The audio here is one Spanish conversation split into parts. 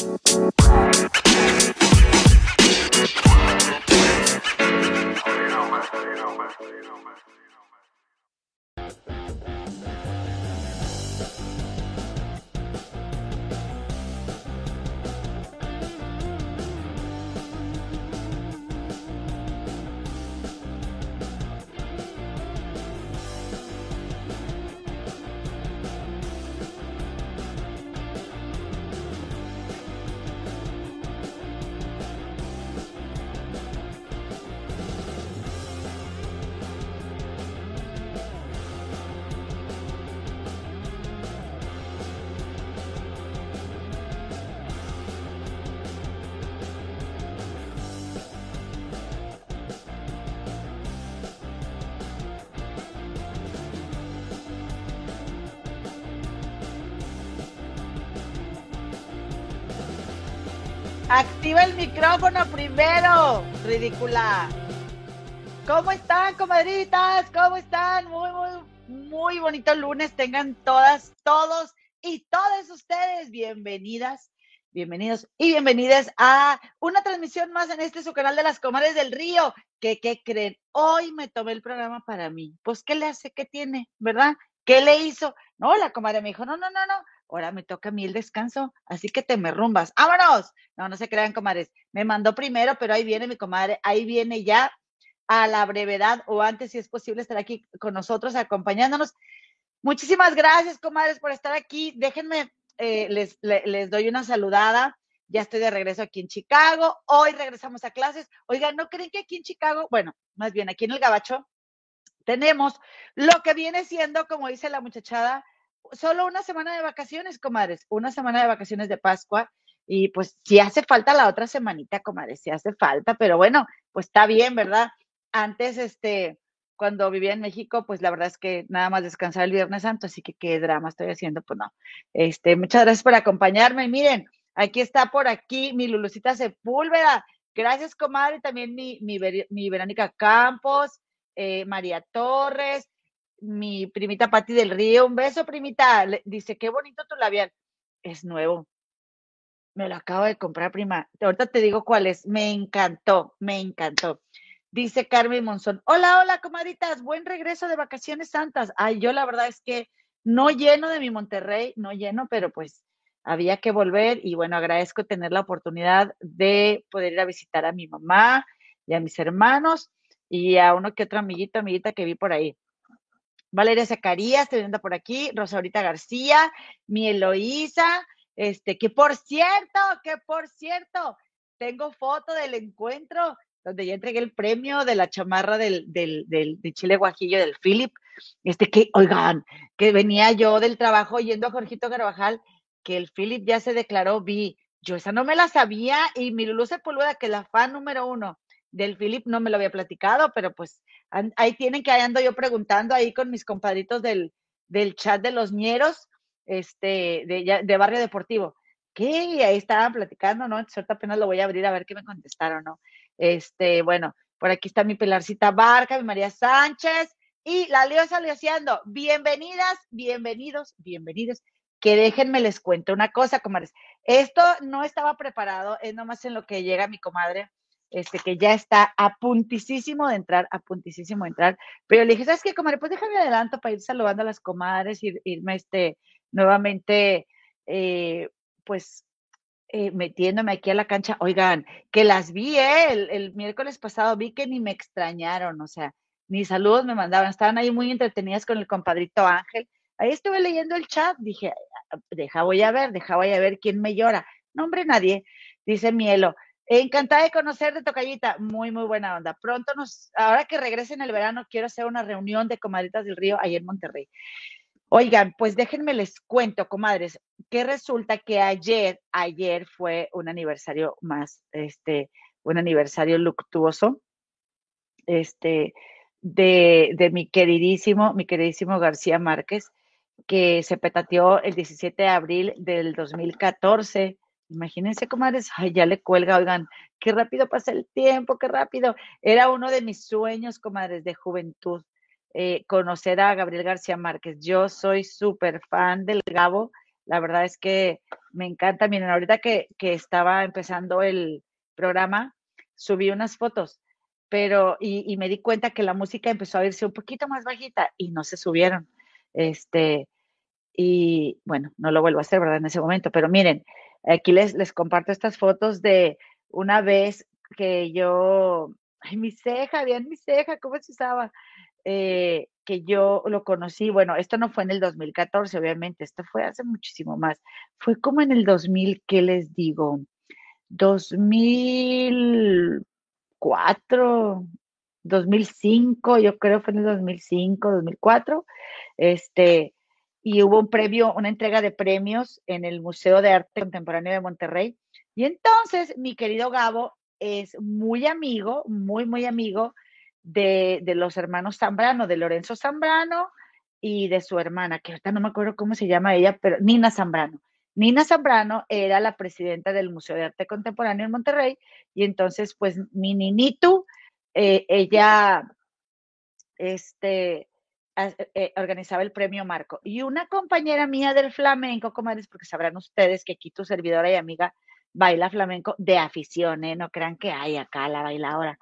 Bye. Micrófono primero, ridícula. ¿Cómo están, comadritas? ¿Cómo están? Muy, muy, muy bonito lunes. Tengan todas, todos y todas ustedes bienvenidas, bienvenidos y bienvenidas a una transmisión más en este su canal de las comadres del río. ¿Qué, qué creen? Hoy me tomé el programa para mí. Pues, ¿qué le hace? ¿Qué tiene? ¿Verdad? ¿Qué le hizo? No, la comadre me dijo, no, no, no, no, ahora me toca a mí el descanso, así que te me rumbas. ¡Vámonos! No, no se crean, comadres. Me mandó primero, pero ahí viene mi comadre, ahí viene ya a la brevedad o antes, si es posible, estar aquí con nosotros, acompañándonos. Muchísimas gracias, comadres, por estar aquí. Déjenme, eh, les, les, doy una saludada. Ya estoy de regreso aquí en Chicago. Hoy regresamos a clases. Oigan, ¿no creen que aquí en Chicago, bueno, más bien aquí en el Gabacho, tenemos lo que viene siendo, como dice la muchachada, solo una semana de vacaciones, comadres, una semana de vacaciones de Pascua. Y pues si hace falta la otra semanita, comadres, si hace falta, pero bueno, pues está bien, ¿verdad? Antes, este, cuando vivía en México, pues la verdad es que nada más descansar el Viernes Santo, así que qué drama estoy haciendo, pues no. Este, muchas gracias por acompañarme. miren, aquí está por aquí mi Lulucita Sepúlveda. Gracias, comadre. También mi, mi, mi Verónica Campos, eh, María Torres, mi primita Patti del Río. Un beso, primita. dice, qué bonito tu labial. Es nuevo. Me lo acabo de comprar, prima. Ahorita te digo cuál es. Me encantó, me encantó. Dice Carmen Monzón. Hola, hola, comadritas. Buen regreso de vacaciones santas. Ay, yo la verdad es que no lleno de mi Monterrey, no lleno, pero pues había que volver y bueno, agradezco tener la oportunidad de poder ir a visitar a mi mamá y a mis hermanos y a uno que otro amiguito, amiguita que vi por ahí. Valeria Zacarías, te viendo por aquí, Rosaurita García, mi Eloísa, este, que por cierto, que por cierto, tengo foto del encuentro donde ya entregué el premio de la chamarra del, del, de Chile Guajillo del Philip. Este que, oigan, que venía yo del trabajo yendo a Jorgito Carvajal, que el Philip ya se declaró vi. Yo esa no me la sabía y mi Lulu Sepulveda, que es la fan número uno del Philip, no me lo había platicado, pero pues ahí tienen que ando yo preguntando ahí con mis compadritos del, del chat de los ñeros, este, de, de Barrio Deportivo. ¿Qué? Ahí estaban platicando, ¿no? Ahorita apenas lo voy a abrir a ver qué me contestaron, ¿no? Este, bueno, por aquí está mi Pilarcita Barca, mi María Sánchez y la Leo Leociando. Bienvenidas, bienvenidos, bienvenidos. Que déjenme les cuento una cosa, comadres. Esto no estaba preparado, es nomás en lo que llega mi comadre este, que ya está a puntísimo de entrar, a puntísimo de entrar. Pero le dije, ¿sabes qué, comadre? Pues déjame adelanto para ir saludando a las comadres y irme este, nuevamente, eh, pues, eh, metiéndome aquí a la cancha. Oigan, que las vi, ¿eh? El, el, miércoles pasado vi que ni me extrañaron, o sea, ni saludos me mandaban, estaban ahí muy entretenidas con el compadrito Ángel. Ahí estuve leyendo el chat, dije, deja voy a ver, deja voy a ver quién me llora. No, hombre, nadie. Dice Mielo, Encantada de conocerte, Tocayita. Muy, muy buena onda. Pronto nos, ahora que regresen el verano, quiero hacer una reunión de comadritas del río ahí en Monterrey. Oigan, pues déjenme les cuento, comadres, que resulta que ayer, ayer fue un aniversario más, este, un aniversario luctuoso, este, de, de mi queridísimo, mi queridísimo García Márquez, que se petateó el 17 de abril del 2014 Imagínense, comadres, ay, ya le cuelga, oigan, qué rápido pasa el tiempo, qué rápido. Era uno de mis sueños, comadres, de juventud, eh, conocer a Gabriel García Márquez. Yo soy súper fan del Gabo, La verdad es que me encanta. Miren, ahorita que, que estaba empezando el programa, subí unas fotos, pero y, y, me di cuenta que la música empezó a irse un poquito más bajita y no se subieron. Este, y bueno, no lo vuelvo a hacer, ¿verdad? En ese momento, pero miren, aquí les, les comparto estas fotos de una vez que yo, ay, mi ceja, vean mi ceja, ¿cómo se usaba? Eh, que yo lo conocí, bueno, esto no fue en el 2014, obviamente, esto fue hace muchísimo más, fue como en el 2000, ¿qué les digo? 2004, 2005, yo creo fue en el 2005, 2004, este, y hubo un premio, una entrega de premios en el Museo de Arte Contemporáneo de Monterrey. Y entonces mi querido Gabo es muy amigo, muy, muy amigo de, de los hermanos Zambrano, de Lorenzo Zambrano y de su hermana, que ahorita no me acuerdo cómo se llama ella, pero Nina Zambrano. Nina Zambrano era la presidenta del Museo de Arte Contemporáneo en Monterrey y entonces pues mi ninito, eh, ella, este, eh, organizaba el premio Marco. Y una compañera mía del flamenco, comadres, porque sabrán ustedes que aquí tu servidora y amiga baila flamenco de afición, ¿eh? No crean que hay acá la bailadora.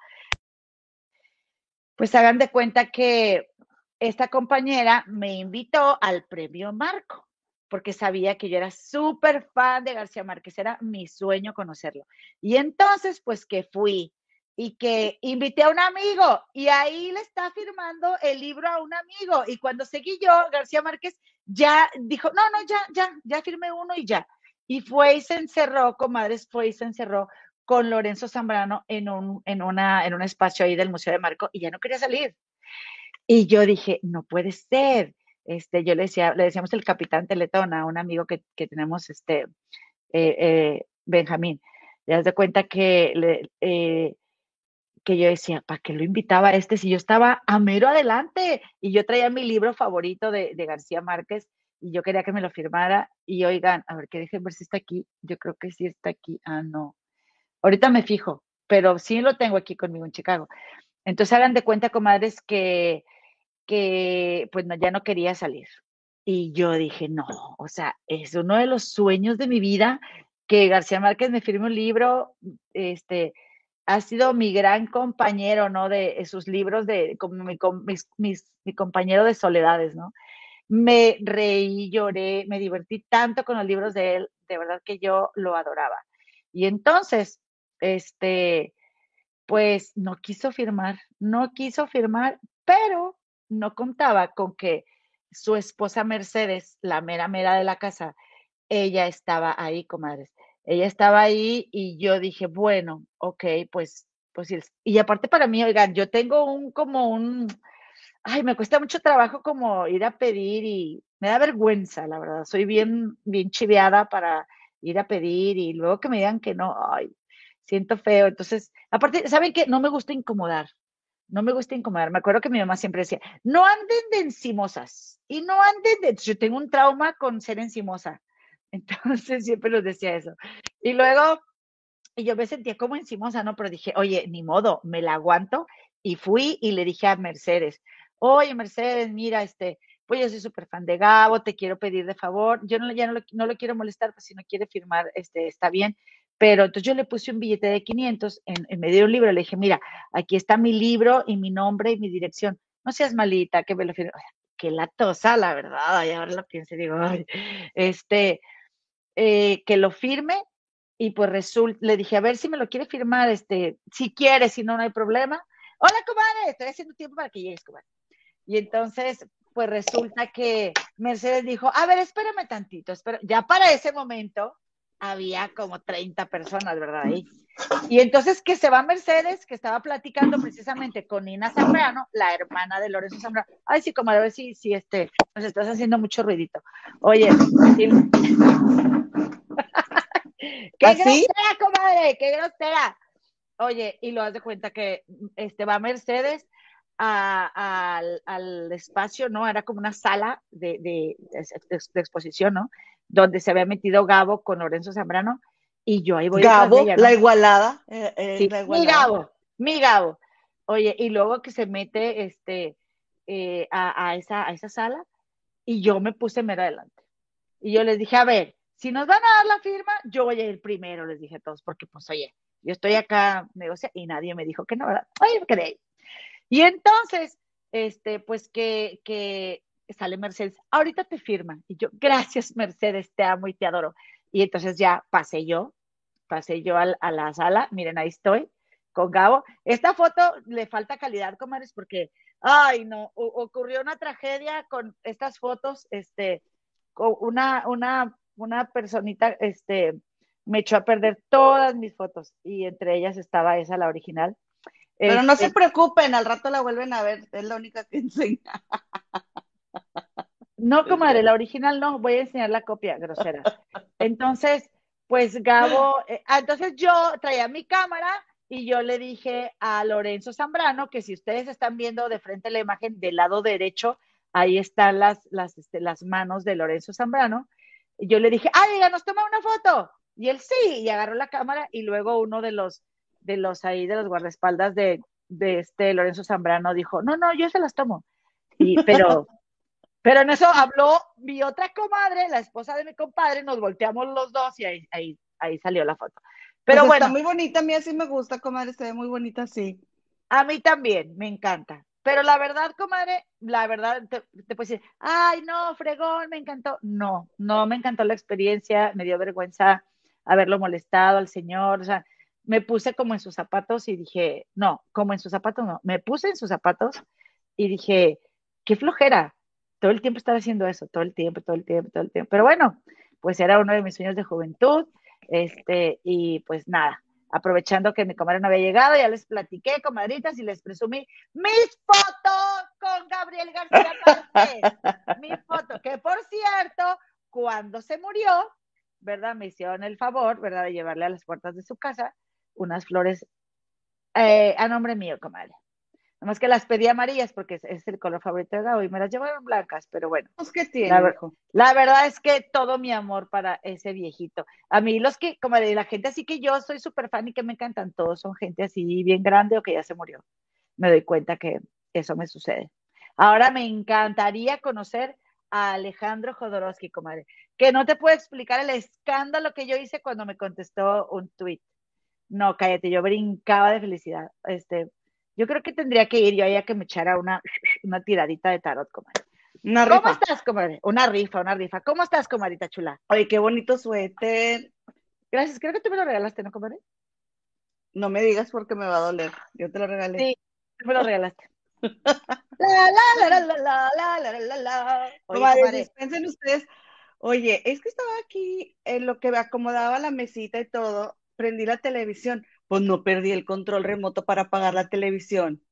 Pues hagan de cuenta que esta compañera me invitó al premio Marco, porque sabía que yo era súper fan de García Márquez, era mi sueño conocerlo. Y entonces, pues que fui y que invité a un amigo y ahí le está firmando el libro a un amigo. Y cuando seguí yo, García Márquez ya dijo, no, no, ya, ya, ya firmé uno y ya. Y fue y se encerró, comadres, fue y se encerró con Lorenzo Zambrano en un, en, una, en un espacio ahí del Museo de Marco y ya no quería salir. Y yo dije, no puede ser. Este, yo le decía, le decíamos el capitán Teletón a un amigo que, que tenemos, este, eh, eh, Benjamín. Le das de cuenta que le, eh, que yo decía, ¿para qué lo invitaba a este si yo estaba a mero adelante? Y yo traía mi libro favorito de, García Márquez y yo quería que me lo firmara. Y oigan, a ver, que dejen ver si está aquí. Yo creo que sí está aquí. Ah, no. Ahorita me fijo, pero sí lo tengo aquí conmigo en Chicago. Entonces hagan de cuenta, comadres, que, que pues no, ya no quería salir. Y yo dije, no, o sea, es uno de los sueños de mi vida que García Márquez me firme un libro, este, ha sido mi gran compañero, ¿no? De sus libros, de como mi, mi compañero de soledades, ¿no? Me reí, lloré, me divertí tanto con los libros de él, de verdad que yo lo adoraba. Y entonces, este, pues no quiso firmar, no quiso firmar, pero no contaba con que su esposa Mercedes, la mera mera de la casa, ella estaba ahí, comadres ella estaba ahí y yo dije, bueno, ok, pues, pues, y aparte para mí, oigan, yo tengo un, como un, ay, me cuesta mucho trabajo como ir a pedir y me da vergüenza, la verdad, soy bien, bien chiveada para ir a pedir y luego que me digan que no, ay, siento feo, entonces, aparte, ¿saben qué? No me gusta incomodar, no me gusta incomodar, me acuerdo que mi mamá siempre decía, no anden de encimosas y no anden de, yo tengo un trauma con ser encimosa, entonces siempre nos decía eso. Y luego, y yo me sentía como encimosa, ¿no? Pero dije, oye, ni modo, me la aguanto. Y fui y le dije a Mercedes, oye, Mercedes, mira, este, pues yo soy súper fan de Gabo, te quiero pedir de favor, yo no, ya no lo, no lo quiero molestar, pues si no quiere firmar, este, está bien, pero entonces yo le puse un billete de 500 en, en medio de un libro, le dije, mira, aquí está mi libro y mi nombre y mi dirección, no seas malita, que me lo firme, que la tosa, la verdad, y ahora lo pienso y digo, ay, este, eh, que lo firme y pues resulta, le dije, a ver si me lo quiere firmar, este, si quiere, si no, no hay problema. Hola, comadre, estoy haciendo tiempo para que llegues, comadre. Y entonces, pues resulta que Mercedes dijo, a ver, espérame tantito, espera. ya para ese momento había como 30 personas, ¿verdad? Ahí. Y entonces que se va Mercedes, que estaba platicando precisamente con Nina Zambrano, la hermana de Lorenzo Zambrano. Ay, sí, comadre, a ver si, si este, nos estás haciendo mucho ruidito. Oye, ¡Qué ¿Ah, grosera, comadre! ¡Qué grosera! Oye, y lo das de cuenta que este va Mercedes al, espacio, ¿no? Era como una sala de, de, exposición, ¿no? Donde se había metido Gabo con Lorenzo Zambrano y yo ahí voy. Gabo, la igualada. Eh, eh, sí, mi Gabo, mi Gabo. Oye, y luego que se mete este, eh, a, esa, a esa sala y yo me puse mero adelante Y yo les dije, a ver, si nos van a dar la firma, yo voy a ir primero, les dije a todos, porque pues oye, yo estoy acá negocia y nadie me dijo que no, ¿verdad? Oye, me quedé Y entonces, este, pues que, que sale Mercedes, ahorita te firman. Y yo, gracias Mercedes, te amo y te adoro. Y entonces ya pasé yo, pasé yo a, a la sala, miren, ahí estoy con Gabo. Esta foto le falta calidad, comadres, porque, ay, no, ocurrió una tragedia con estas fotos, este, una, una, una personita, este, me echó a perder todas mis fotos y entre ellas estaba esa, la original. Pero no se este, preocupen, al rato la vuelven a ver, es la única que enseña. No, comadre, la original no, voy a enseñar la copia grosera. Entonces, pues Gabo, eh, ah, entonces yo traía mi cámara y yo le dije a Lorenzo Zambrano que si ustedes están viendo de frente la imagen del lado derecho, ahí están las, las, este, las manos de Lorenzo Zambrano. Y yo le dije, ay, nos toma una foto. Y él sí, y agarró la cámara y luego uno de los, de los ahí, de los guardaespaldas de, de este Lorenzo Zambrano dijo, no, no, yo se las tomo. Y, pero, pero en eso habló mi otra comadre, la esposa de mi compadre, nos volteamos los dos y ahí, ahí, ahí salió la foto. Pero pues bueno. Está muy bonita, a mí así me gusta, comadre, se ve muy bonita así. A mí también, me encanta. Pero la verdad, comadre, la verdad, te, te puedo decir, ay, no, fregón, me encantó. No, no me encantó la experiencia, me dio vergüenza haberlo molestado al señor, o sea, me puse como en sus zapatos y dije, no, como en sus zapatos no, me puse en sus zapatos y dije, qué flojera, todo el tiempo estar haciendo eso, todo el tiempo, todo el tiempo, todo el tiempo. Pero bueno, pues era uno de mis sueños de juventud, este, y pues nada, aprovechando que mi comadre no había llegado, ya les platiqué, comadritas, y les presumí mis fotos con Gabriel García Márquez. mi foto, que por cierto, cuando se murió, ¿verdad? Me hicieron el favor, ¿verdad? De llevarle a las puertas de su casa unas flores eh, a nombre mío, comadre. Nomás que las pedí amarillas porque es, el color favorito de Gabo y me las llevaron blancas, pero bueno. Pues, ¿qué tiene, la, la, verdad es que todo mi amor para ese viejito. A mí los que, como de la gente así que yo soy súper fan y que me encantan, todos son gente así bien grande o que ya se murió. Me doy cuenta que eso me sucede. Ahora me encantaría conocer a Alejandro Jodorowsky, comadre, que no te puedo explicar el escándalo que yo hice cuando me contestó un tweet. No, cállate, yo brincaba de felicidad. Este, yo creo que tendría que ir yo allá que me echara una, una tiradita de tarot, comadre. Una rifa. ¿Cómo estás, comadre? Una rifa, una rifa. ¿Cómo estás, comadrita chula? Oye, qué bonito suéter. Gracias, creo que tú me lo regalaste, ¿no, comadre? No me digas porque me va a doler. Yo te lo regalé. Sí, tú me lo regalaste. la, la, la, la, la, la, la, la, la. Oye, comadre, dispensen ustedes. Oye, es que estaba aquí en lo que me acomodaba la mesita y todo, prendí la televisión pues no perdí el control remoto para apagar la televisión.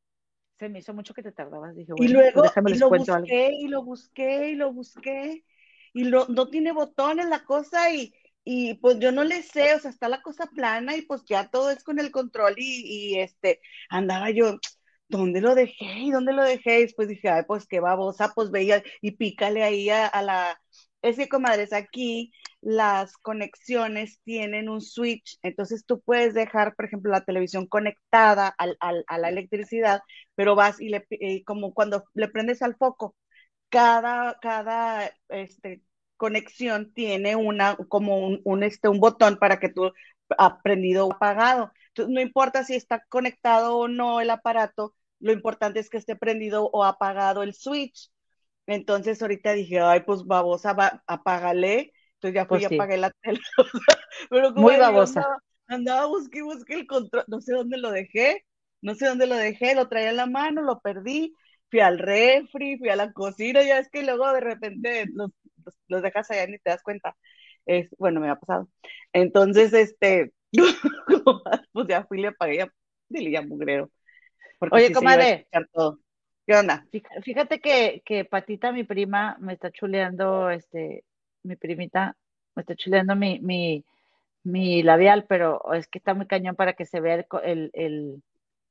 Se me hizo mucho que te tardabas, dije, bueno, y luego y lo busqué y lo busqué y lo busqué y lo, no tiene botones la cosa y, y pues yo no le sé, o sea, está la cosa plana y pues ya todo es con el control y, y este, andaba yo, ¿dónde lo dejé? ¿Y dónde lo dejé? Y después dije, ay, pues qué babosa, pues veía y pícale ahí a, a la, es que, comadres, aquí las conexiones tienen un switch, entonces tú puedes dejar, por ejemplo, la televisión conectada al, a la electricidad, pero vas y le, eh, como cuando le prendes al foco, cada, cada este, conexión tiene una, como un, un, este, un botón para que tú ha prendido o apagado. Entonces, no importa si está conectado o no el aparato, lo importante es que esté prendido o apagado el switch. Entonces ahorita dije, ay, pues babosa, va, apágale. Entonces ya fui y pues apagué la tele. Pero como Muy babosa. Andaba, andaba busqué, busqué el control, no sé dónde lo dejé, no sé dónde lo dejé, lo traía en la mano, lo perdí, fui al refri, fui a la cocina, ya es que luego de repente los, los, dejas allá y ni te das cuenta. Es, bueno, me ha pasado. Entonces, este, pues ya fui y le apagué, dile ya mugrero. Oye, comadre. Todo. ¿Qué onda? Fíjate que, que Patita, mi prima, me está chuleando, este, mi primita, me está chuleando mi, mi, mi labial, pero es que está muy cañón para que se vea el, el,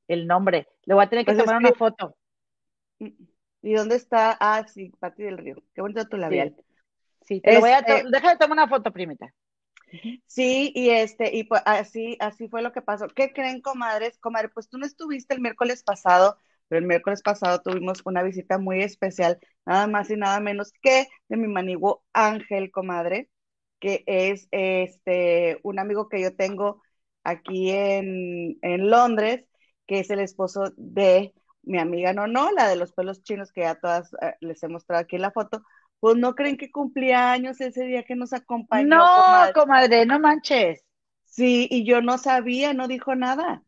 el, nombre. Le voy a tener que pues tomar una foto. ¿Y dónde está? Ah, sí, Pati del Río. Qué bonito tu labial. Sí, te voy a este deja de tomar una foto, primita. Sí, y este, y pues así, así fue lo que pasó. ¿Qué creen, comadres? Comadre, pues tú no estuviste el miércoles pasado pero el miércoles pasado tuvimos una visita muy especial, nada más y nada menos que de mi maniguo Ángel, comadre, que es este un amigo que yo tengo aquí en, en Londres, que es el esposo de mi amiga no, no, la de los pelos chinos que ya todas eh, les he mostrado aquí en la foto, pues no creen que cumplía años ese día que nos acompañó. No, comadre, no manches. Sí, y yo no sabía, no dijo nada.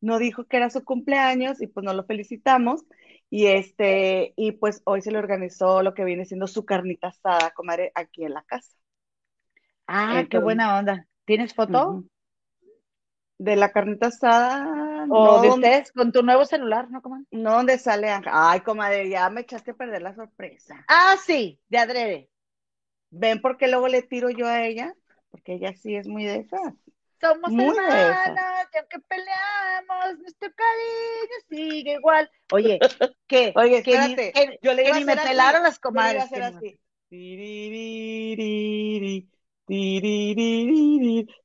No dijo que era su cumpleaños y pues nos lo felicitamos. Y este, y pues hoy se le organizó lo que viene siendo su carnita asada, comadre, aquí en la casa. Ah, qué buena onda. ¿Tienes foto? De la carnita asada. O de ustedes con tu nuevo celular, ¿no, comadre? No, donde sale Ay, comadre, ya me echaste a perder la sorpresa. Ah, sí, de adrede. ¿Ven por qué luego le tiro yo a ella? Porque ella sí es muy de esas. Somos hermanas, y aunque peleamos, nuestro cariño sigue igual. Oye, ¿qué? Oye, espérate. Que, yo le iba que me pelaron las comadres. Yo le iba a hacer así.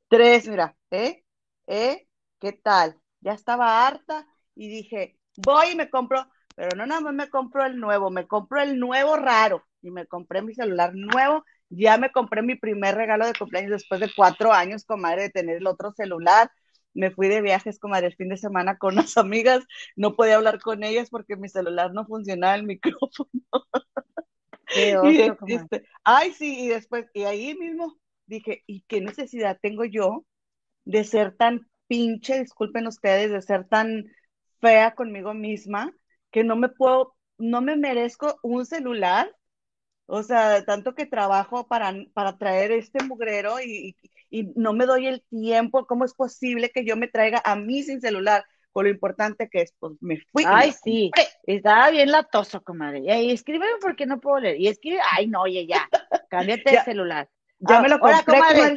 Tres, mira, ¿eh? ¿Eh? ¿Qué tal? Ya estaba harta y dije, voy y me compro, pero no nada más me compro el nuevo, me compro el nuevo raro y me compré mi celular nuevo ya me compré mi primer regalo de cumpleaños después de cuatro años, comadre, de tener el otro celular. Me fui de viajes, comadre, el fin de semana con unas amigas. No podía hablar con ellas porque mi celular no funcionaba el micrófono. Este, ay, sí, y después, y ahí mismo dije, ¿y qué necesidad tengo yo de ser tan pinche, disculpen ustedes, de ser tan fea conmigo misma, que no me puedo, no me merezco un celular o sea, tanto que trabajo para, para traer este mugrero y, no me doy el tiempo, ¿cómo es posible que yo me traiga a mí sin celular? Con lo importante que es, pues me fui. Ay, sí, estaba bien latoso, comadre. Y escríbeme porque no puedo leer. Y escribe, ay, no, oye, ya, cámbiate de celular. Ya me lo compré, comadre.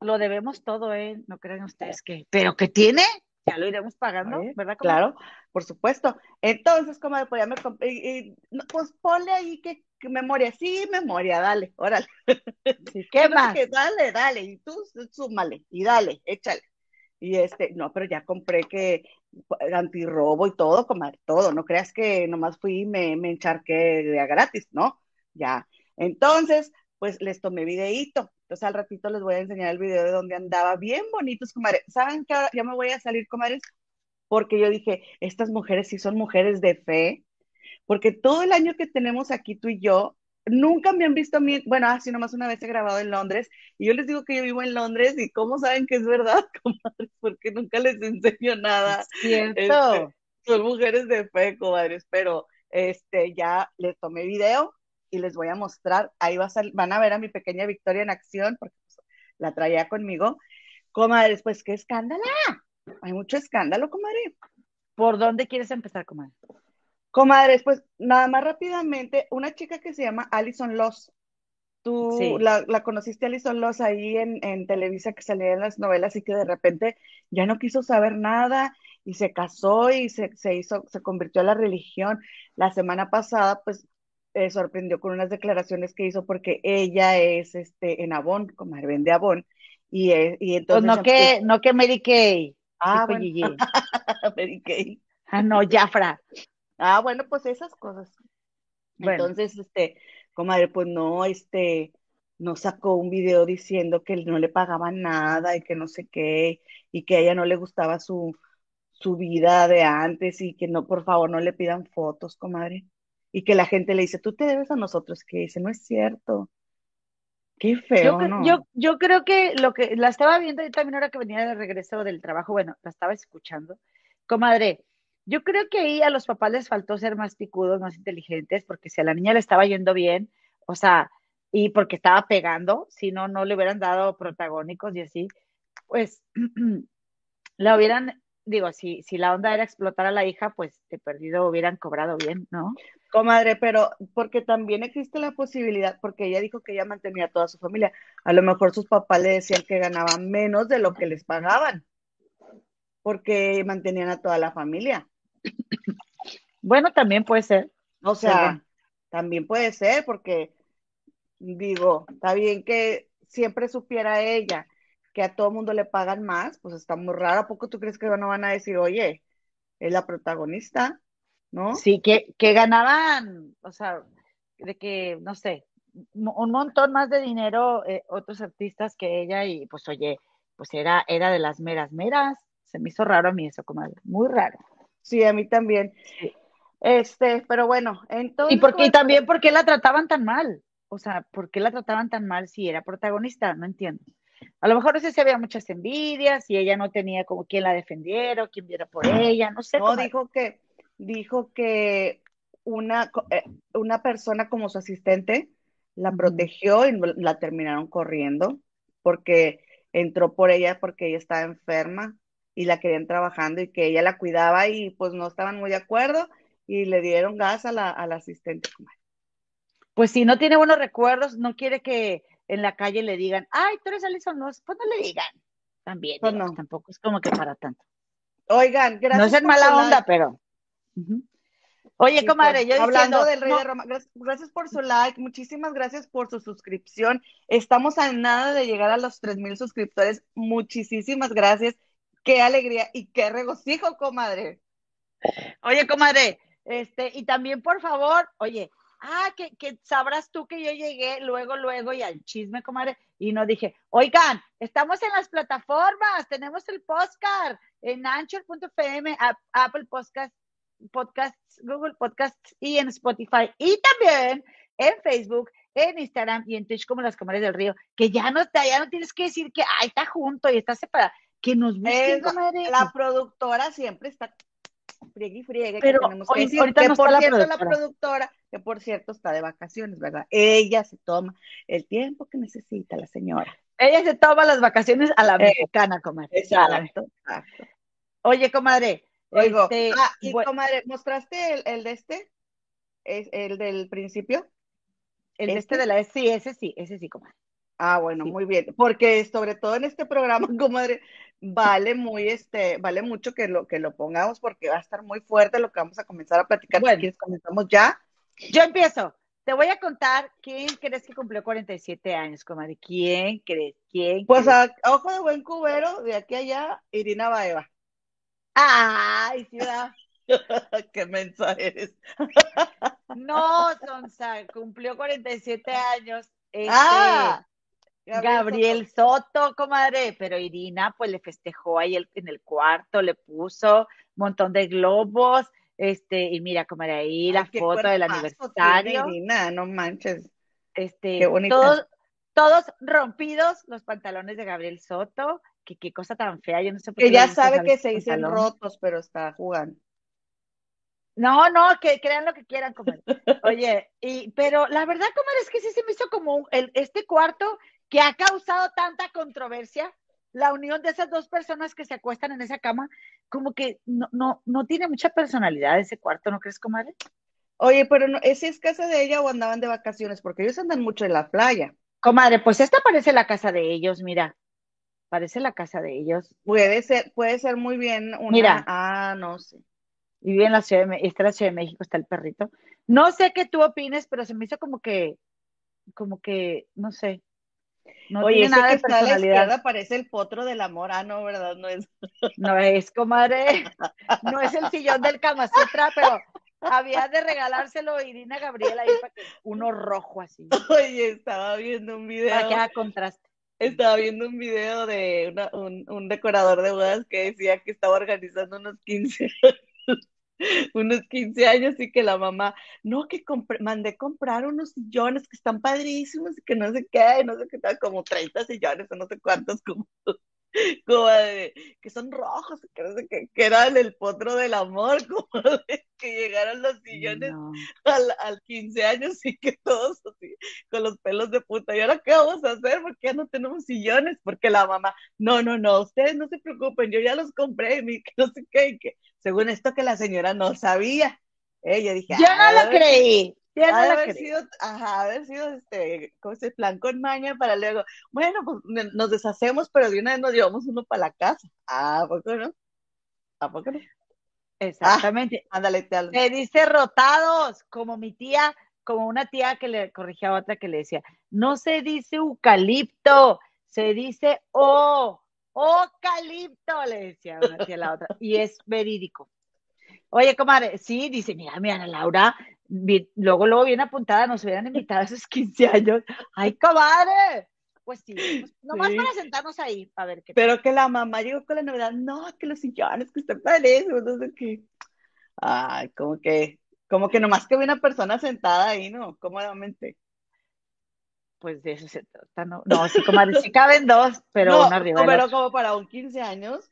Lo debemos todo, ¿eh? No crean ustedes que. ¿Pero qué tiene? Ya lo iremos pagando, ¿verdad? Claro, por supuesto. Entonces, comadre, pues ya me compré. Y, pues ponle ahí que memoria, sí, memoria, dale, órale. ¿Qué más? dale, dale, y tú súmale, y dale, échale. Y este, no, pero ya compré que antirrobo y todo, comadre, todo, no creas que nomás fui y me, me encharqué de a gratis, ¿no? Ya. Entonces, pues les tomé videíto. Entonces al ratito les voy a enseñar el video de donde andaba bien bonitos, comadre. ¿Saben que ahora ya me voy a salir, comadres? Porque yo dije, estas mujeres sí son mujeres de fe, porque todo el año que tenemos aquí tú y yo, nunca me han visto a mí, bueno, así nomás una vez he grabado en Londres, y yo les digo que yo vivo en Londres, y cómo saben que es verdad, comadres, porque nunca les enseño nada. Cierto. Este, son mujeres de fe, comadres, pero este, ya les tomé video y les voy a mostrar, ahí va a van a ver a mi pequeña Victoria en acción, porque pues, la traía conmigo. Comadres, pues qué escándalo. Hay mucho escándalo, comadre. ¿Por dónde quieres empezar, comadre? Comadres, pues nada más rápidamente, una chica que se llama Alison Loss. Tú la, conociste, Alison Loss, ahí en, Televisa que salía en las novelas y que de repente ya no quiso saber nada y se casó y se, hizo, se convirtió a la religión. La semana pasada, pues, eh, sorprendió con unas declaraciones que hizo porque ella es este en Avon, comadre, vende Avon. Y, y pues entonces. no que, no que Mary Kay. Ah, bueno. Mary Kay. Ah, no, Jafra. Ah, bueno, pues esas cosas. Entonces, este, comadre, pues no, este, no sacó un video diciendo que no le pagaban nada y que no sé qué, y que a ella no le gustaba su, su vida de antes y que no, por favor, no le pidan fotos, comadre. Y que la gente le dice, tú te debes a nosotros, que dice, no es cierto. Qué feo, yo, ¿no? Yo, yo creo que lo que la estaba viendo yo también ahora que venía de regreso del trabajo, bueno, la estaba escuchando. Comadre, yo creo que ahí a los papás les faltó ser más picudos, más inteligentes, porque si a la niña le estaba yendo bien, o sea, y porque estaba pegando, si no, no le hubieran dado protagónicos y así, pues la hubieran, digo, si, si la onda era explotar a la hija, pues de perdido hubieran cobrado bien, ¿no? Comadre, pero porque también existe la posibilidad, porque ella dijo que ella mantenía a toda su familia, a lo mejor sus papás le decían que ganaban menos de lo que les pagaban, porque mantenían a toda la familia. Bueno, también puede ser. O sea, también puede ser porque, digo, está bien que siempre supiera ella que a todo mundo le pagan más, pues está muy raro. ¿A poco tú crees que no van a decir, oye, es la protagonista? ¿no? Sí, que, que ganaban, o sea, de que, no sé, un montón más de dinero eh, otros artistas que ella y pues oye, pues era, era de las meras meras. Se me hizo raro a mí eso, comadre, muy raro. Sí, a mí también. Este, pero bueno, entonces. Y, porque, y también por qué la trataban tan mal. O sea, ¿por qué la trataban tan mal si era protagonista? No entiendo. A lo mejor no sé si había muchas envidias y ella no tenía como quien la defendiera o quien viera por ella, no sé. No, dijo que, dijo que una, eh, una persona como su asistente la protegió y la terminaron corriendo porque entró por ella porque ella estaba enferma y la querían trabajando y que ella la cuidaba y pues no estaban muy de acuerdo y le dieron gas a la, asistente. Pues si no tiene buenos recuerdos, no quiere que en la calle le digan, ay, tú eres Alison no pues no le digan. También, pues no. tampoco es como que para tanto. Oigan, gracias. No es en mala onda, pero. Oye, comadre, yo hablando del Rey de Roma, gracias, por su like, muchísimas gracias por su suscripción. Estamos a nada de llegar a los 3000 suscriptores. Muchísimas gracias. Qué alegría y qué regocijo, comadre. Oye, comadre, este, y también por favor, oye, ah, que, que, sabrás tú que yo llegué luego, luego y al chisme, comadre, y no dije, oigan, estamos en las plataformas, tenemos el podcast en anchor.fm, Apple Podcast, Podcasts, Google Podcasts y en Spotify y también en Facebook, en Instagram y en Twitch como las comadres del río, que ya no ya no tienes que decir que ay, está junto y está separada, que nos busquen, comadre. La productora siempre está friegue y friegue. Pero que que ahorita no por cierto, productora. la productora, que por cierto está de vacaciones, ¿verdad? Ella se toma el tiempo que necesita la señora. Ella se toma las vacaciones a la eh, mexicana, comadre. Exacto, Oye, comadre, Oigo. Este, ah, y comadre, ¿mostraste el, de este? ¿Es el del principio? El este, este de la sí, ese sí, ese sí, comadre. Ah, bueno, muy bien, porque sobre todo en este programa, comadre, vale muy, este, vale mucho que lo, que lo pongamos porque va a estar muy fuerte lo que vamos a comenzar a platicar. Bueno, si quieres, comenzamos ya. Yo empiezo. Te voy a contar quién crees que cumplió 47 años, comadre. ¿Quién crees? ¿Quién? Pues a ojo de buen cubero, de aquí allá, Irina Baeva. Ay, ciudad. Qué mensa eres. no, Sonsa, cumplió 47 años. Este, ah, Gabriel, Soto. comadre, pero Irina pues le festejó ahí en el cuarto, le puso un montón de globos, este, y mira, comadre, ahí la foto del aniversario. Irina, no manches. Este, todos, todos rompidos los pantalones de Gabriel Soto, que qué cosa tan fea, yo no sé por qué. Que ya sabe que se dicen rotos, pero está jugando. No, no, que crean lo que quieran, comadre. Oye, y, pero la verdad, comadre, es que sí se me hizo como el, este cuarto que ha causado tanta controversia, la unión de esas dos personas que se acuestan en esa cama, como que no, no, no tiene mucha personalidad ese cuarto, ¿no crees, comadre? Oye, pero no, ¿ese es casa de ella o andaban de vacaciones? Porque ellos andan mucho en la playa. Comadre, pues esta parece la casa de ellos, mira. Parece la casa de ellos. Puede ser, puede ser muy bien una. Mira. Ah, no sé. Vive en la Ciudad de México, está la Ciudad de México, está el perrito. No sé qué tú opines, pero se me hizo como que, como que, no sé. No Oye, tiene nada de personalidad. A la izquierda parece el potro del amor, ah, no, ¿verdad? No es. No es, comadre. No es el sillón del Kama Sutra, pero había de regalárselo Irina Gabriela ahí para que uno rojo así. Oye, estaba viendo un video. Para que haga contraste estaba viendo un video de un, decorador de bodas que decía que estaba organizando unos 15 unos 15 años y que la mamá, no, que mandé comprar unos sillones que están padrísimos y que no sé qué, no sé qué como 30 sillones o no sé cuántos, como como de, que son rojos, que, que eran el potro del amor, como de que llegaron los sillones al, al 15 años y que todos así, con los pelos de puta. ¿Y ahora qué vamos a hacer? Porque ya no tenemos sillones, porque la mamá, no, no, no, ustedes no se preocupen, yo ya los compré, y que no sé qué, y que según esto que la señora no sabía. ella dije, yo no lo creí, ha de haber sido, ajá, haber sido este, como ese plan con maña para luego, bueno, pues nos deshacemos, pero de una vez nos llevamos uno para la casa. Ah, ¿a poco no? ¿A poco no? Exactamente. Ah, ándale, te Me dice rotados, como mi tía, como una tía que le corrigía a otra que le decía, no se dice eucalipto, se dice oh, eucalipto, le decía una tía a la otra, y es verídico. Oye, comadre, sí, dice, mira, mira, Laura, luego, luego bien apuntada, nos hubieran invitado a esos 15 años. ¡Ay, comadre! Pues sí, pues, nomás para sentarnos ahí, a ver qué. Pero que la mamá llegó con la novedad, no, que los sillones, que están parecen, no sé qué. Ay, como que, como que nomás que ve una persona sentada ahí, ¿no? Cómodamente. Pues de eso se trata, ¿no? No, sí, comadre, sí caben dos, pero no, una arriba. Pero como para un 15 años.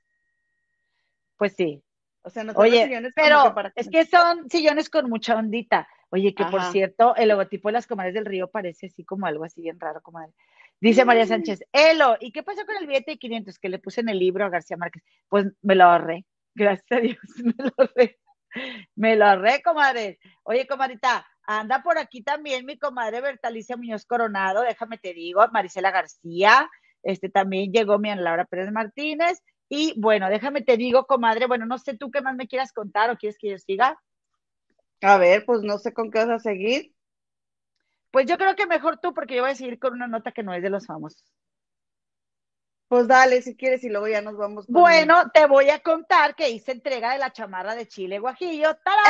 Pues sí, o sea, no son Oye, sillones pero es que son sillones con mucha ondita. Oye, que por cierto, el logotipo de las comadres del río parece así como algo así bien raro, comadre. Dice María. Sánchez, Elo, ¿y qué pasó con el billete de 500 que le puse en el libro a García Márquez? Pues me lo ahorré, gracias a Dios, me lo ahorré. Me lo ahorré, comadre. Oye, comadrita, anda por aquí también mi comadre Bertalicia Muñoz Coronado, déjame te digo, Marisela García, este también llegó mi Ana Laura Pérez Martínez, y bueno, déjame te digo, comadre, bueno, no sé tú qué más me quieras contar o quieres que yo siga. A ver, pues no sé con qué vas a seguir. Pues yo creo que mejor tú, porque yo voy a seguir con una nota que no es de los famosos. Pues dale, si quieres, y luego ya nos vamos. Bueno, te voy a contar que hice entrega de la chamarra de Chile Guajillo. ¡Tarán!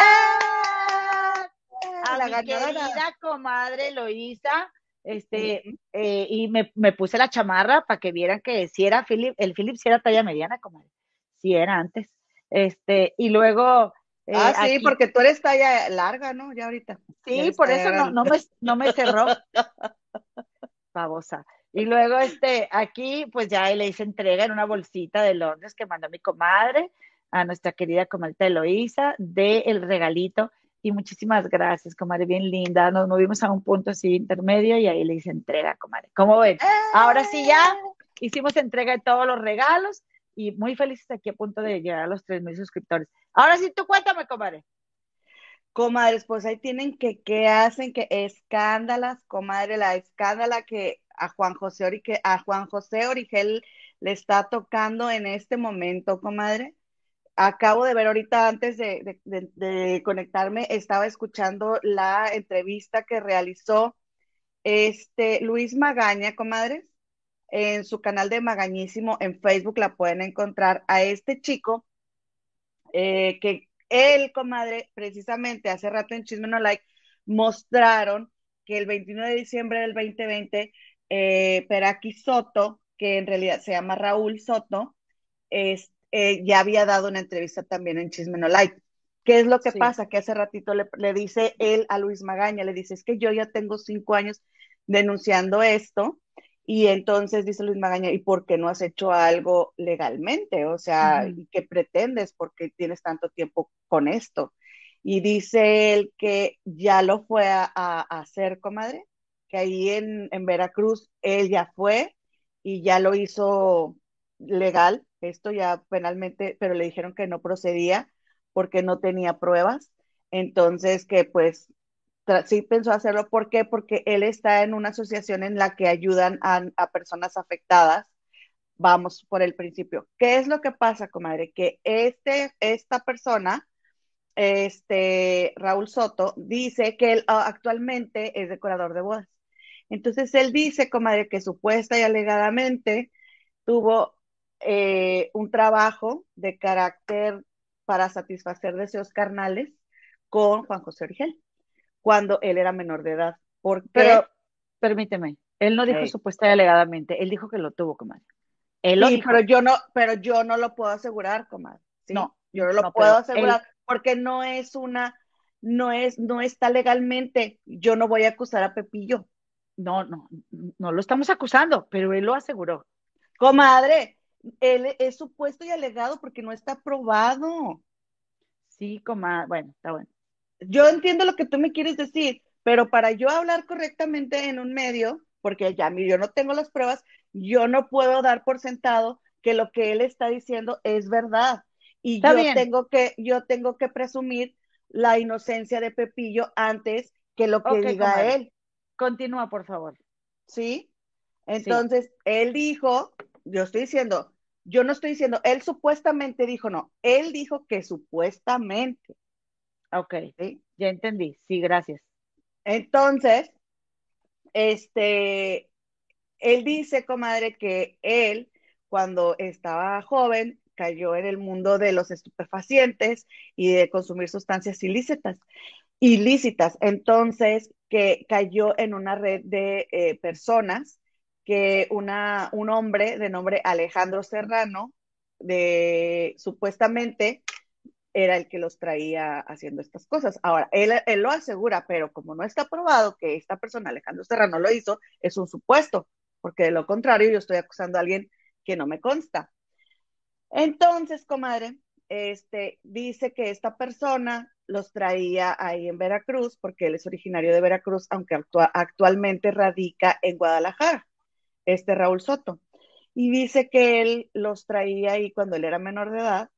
¡Eh! A la mi querida comadre Loisa, este, eh, y me, puse la chamarra para que vieran que si era Philip, el Philip si era talla mediana, como si era antes. Este, y luego. Eh, ah, sí, porque tú eres talla larga, ¿no? Ya ahorita. Sí, por eso no, no, me, no me cerró. Babosa. Y luego, este, aquí, pues ya le hice entrega en una bolsita de Londres que mandó mi comadre a nuestra querida comadre Eloísa de el regalito y muchísimas gracias, comadre, bien linda. Nos movimos a un punto así intermedio y ahí le hice entrega, comadre. ¿Cómo ven? Ahora sí ya hicimos entrega de todos los regalos y muy felices aquí a punto de llegar a los 3.000 suscriptores. Ahora sí, tú cuéntame, comadre. Comadres, pues ahí tienen que, ¿qué hacen? Que escándalas, comadre, la escándala que a Juan José, a Juan José Origel le está tocando en este momento, comadre acabo de ver ahorita antes de, conectarme, estaba escuchando la entrevista que realizó este Luis Magaña, comadres, en su canal de Magañísimo en Facebook la pueden encontrar a este chico eh, que él, comadre, precisamente hace rato en Chisme No Like, mostraron que el 29 de diciembre del 2020, eh, Peraki Soto, que en realidad se llama Raúl Soto, este, eh, ya había dado una entrevista también en Chisme No Like. ¿Qué es lo que pasa? Que hace ratito le, dice él a Luis Magaña, le dice, es que yo ya tengo cinco años denunciando esto, y entonces dice Luis Magaña, ¿y por qué no has hecho algo legalmente? O sea, ¿qué pretendes? porque tienes tanto tiempo con esto? Y dice él que ya lo fue a, hacer, comadre, que ahí en, en Veracruz él ya fue y ya lo hizo legal, esto ya penalmente, pero le dijeron que no procedía porque no tenía pruebas. Entonces, que pues sí pensó hacerlo. ¿Por qué? Porque él está en una asociación en la que ayudan a, personas afectadas. Vamos por el principio. ¿Qué es lo que pasa, comadre? Que este, esta persona, este Raúl Soto, dice que él ah, actualmente es decorador de bodas. Entonces él dice, comadre, que supuesta y alegadamente tuvo eh, un trabajo de carácter para satisfacer deseos carnales con Juan José Origel, cuando él era menor de edad. Porque, Pero, permíteme, él no dijo supuesta y alegadamente, él dijo que lo tuvo, comadre. Él sí, pero yo no, pero yo no lo puedo asegurar, comadre. No, yo no lo puedo asegurar porque no es una, no es, no está legalmente. Yo no voy a acusar a Pepillo. No, no, no lo estamos acusando, pero él lo aseguró. Comadre, él es supuesto y alegado porque no está probado. Sí, coma, bueno, está bueno. Yo entiendo lo que tú me quieres decir, pero para yo hablar correctamente en un medio, porque ya yo no tengo las pruebas, yo no puedo dar por sentado que lo que él está diciendo es verdad. Y yo tengo que, yo tengo que presumir la inocencia de Pepillo antes que lo que diga él. Continúa, por favor. ¿Sí? Entonces, él dijo, yo estoy diciendo, yo no estoy diciendo, él supuestamente dijo, no, él dijo que supuestamente. Ok, ya entendí, sí, gracias. Entonces, este, él dice, comadre, que él, cuando estaba joven, cayó en el mundo de los estupefacientes y de consumir sustancias ilícitas. Ilícitas. Entonces, que cayó en una red de eh, personas que una, un hombre de nombre Alejandro Serrano, de supuestamente era el que los traía haciendo estas cosas. Ahora, él, lo asegura, pero como no está probado que esta persona, Alejandro Serrano, lo hizo, es un supuesto, porque de lo contrario yo estoy acusando a alguien que no me consta. Entonces, comadre, este, dice que esta persona los traía ahí en Veracruz, porque él es originario de Veracruz, aunque actualmente radica en Guadalajara, este Raúl Soto. Y dice que él los traía ahí cuando él era menor de edad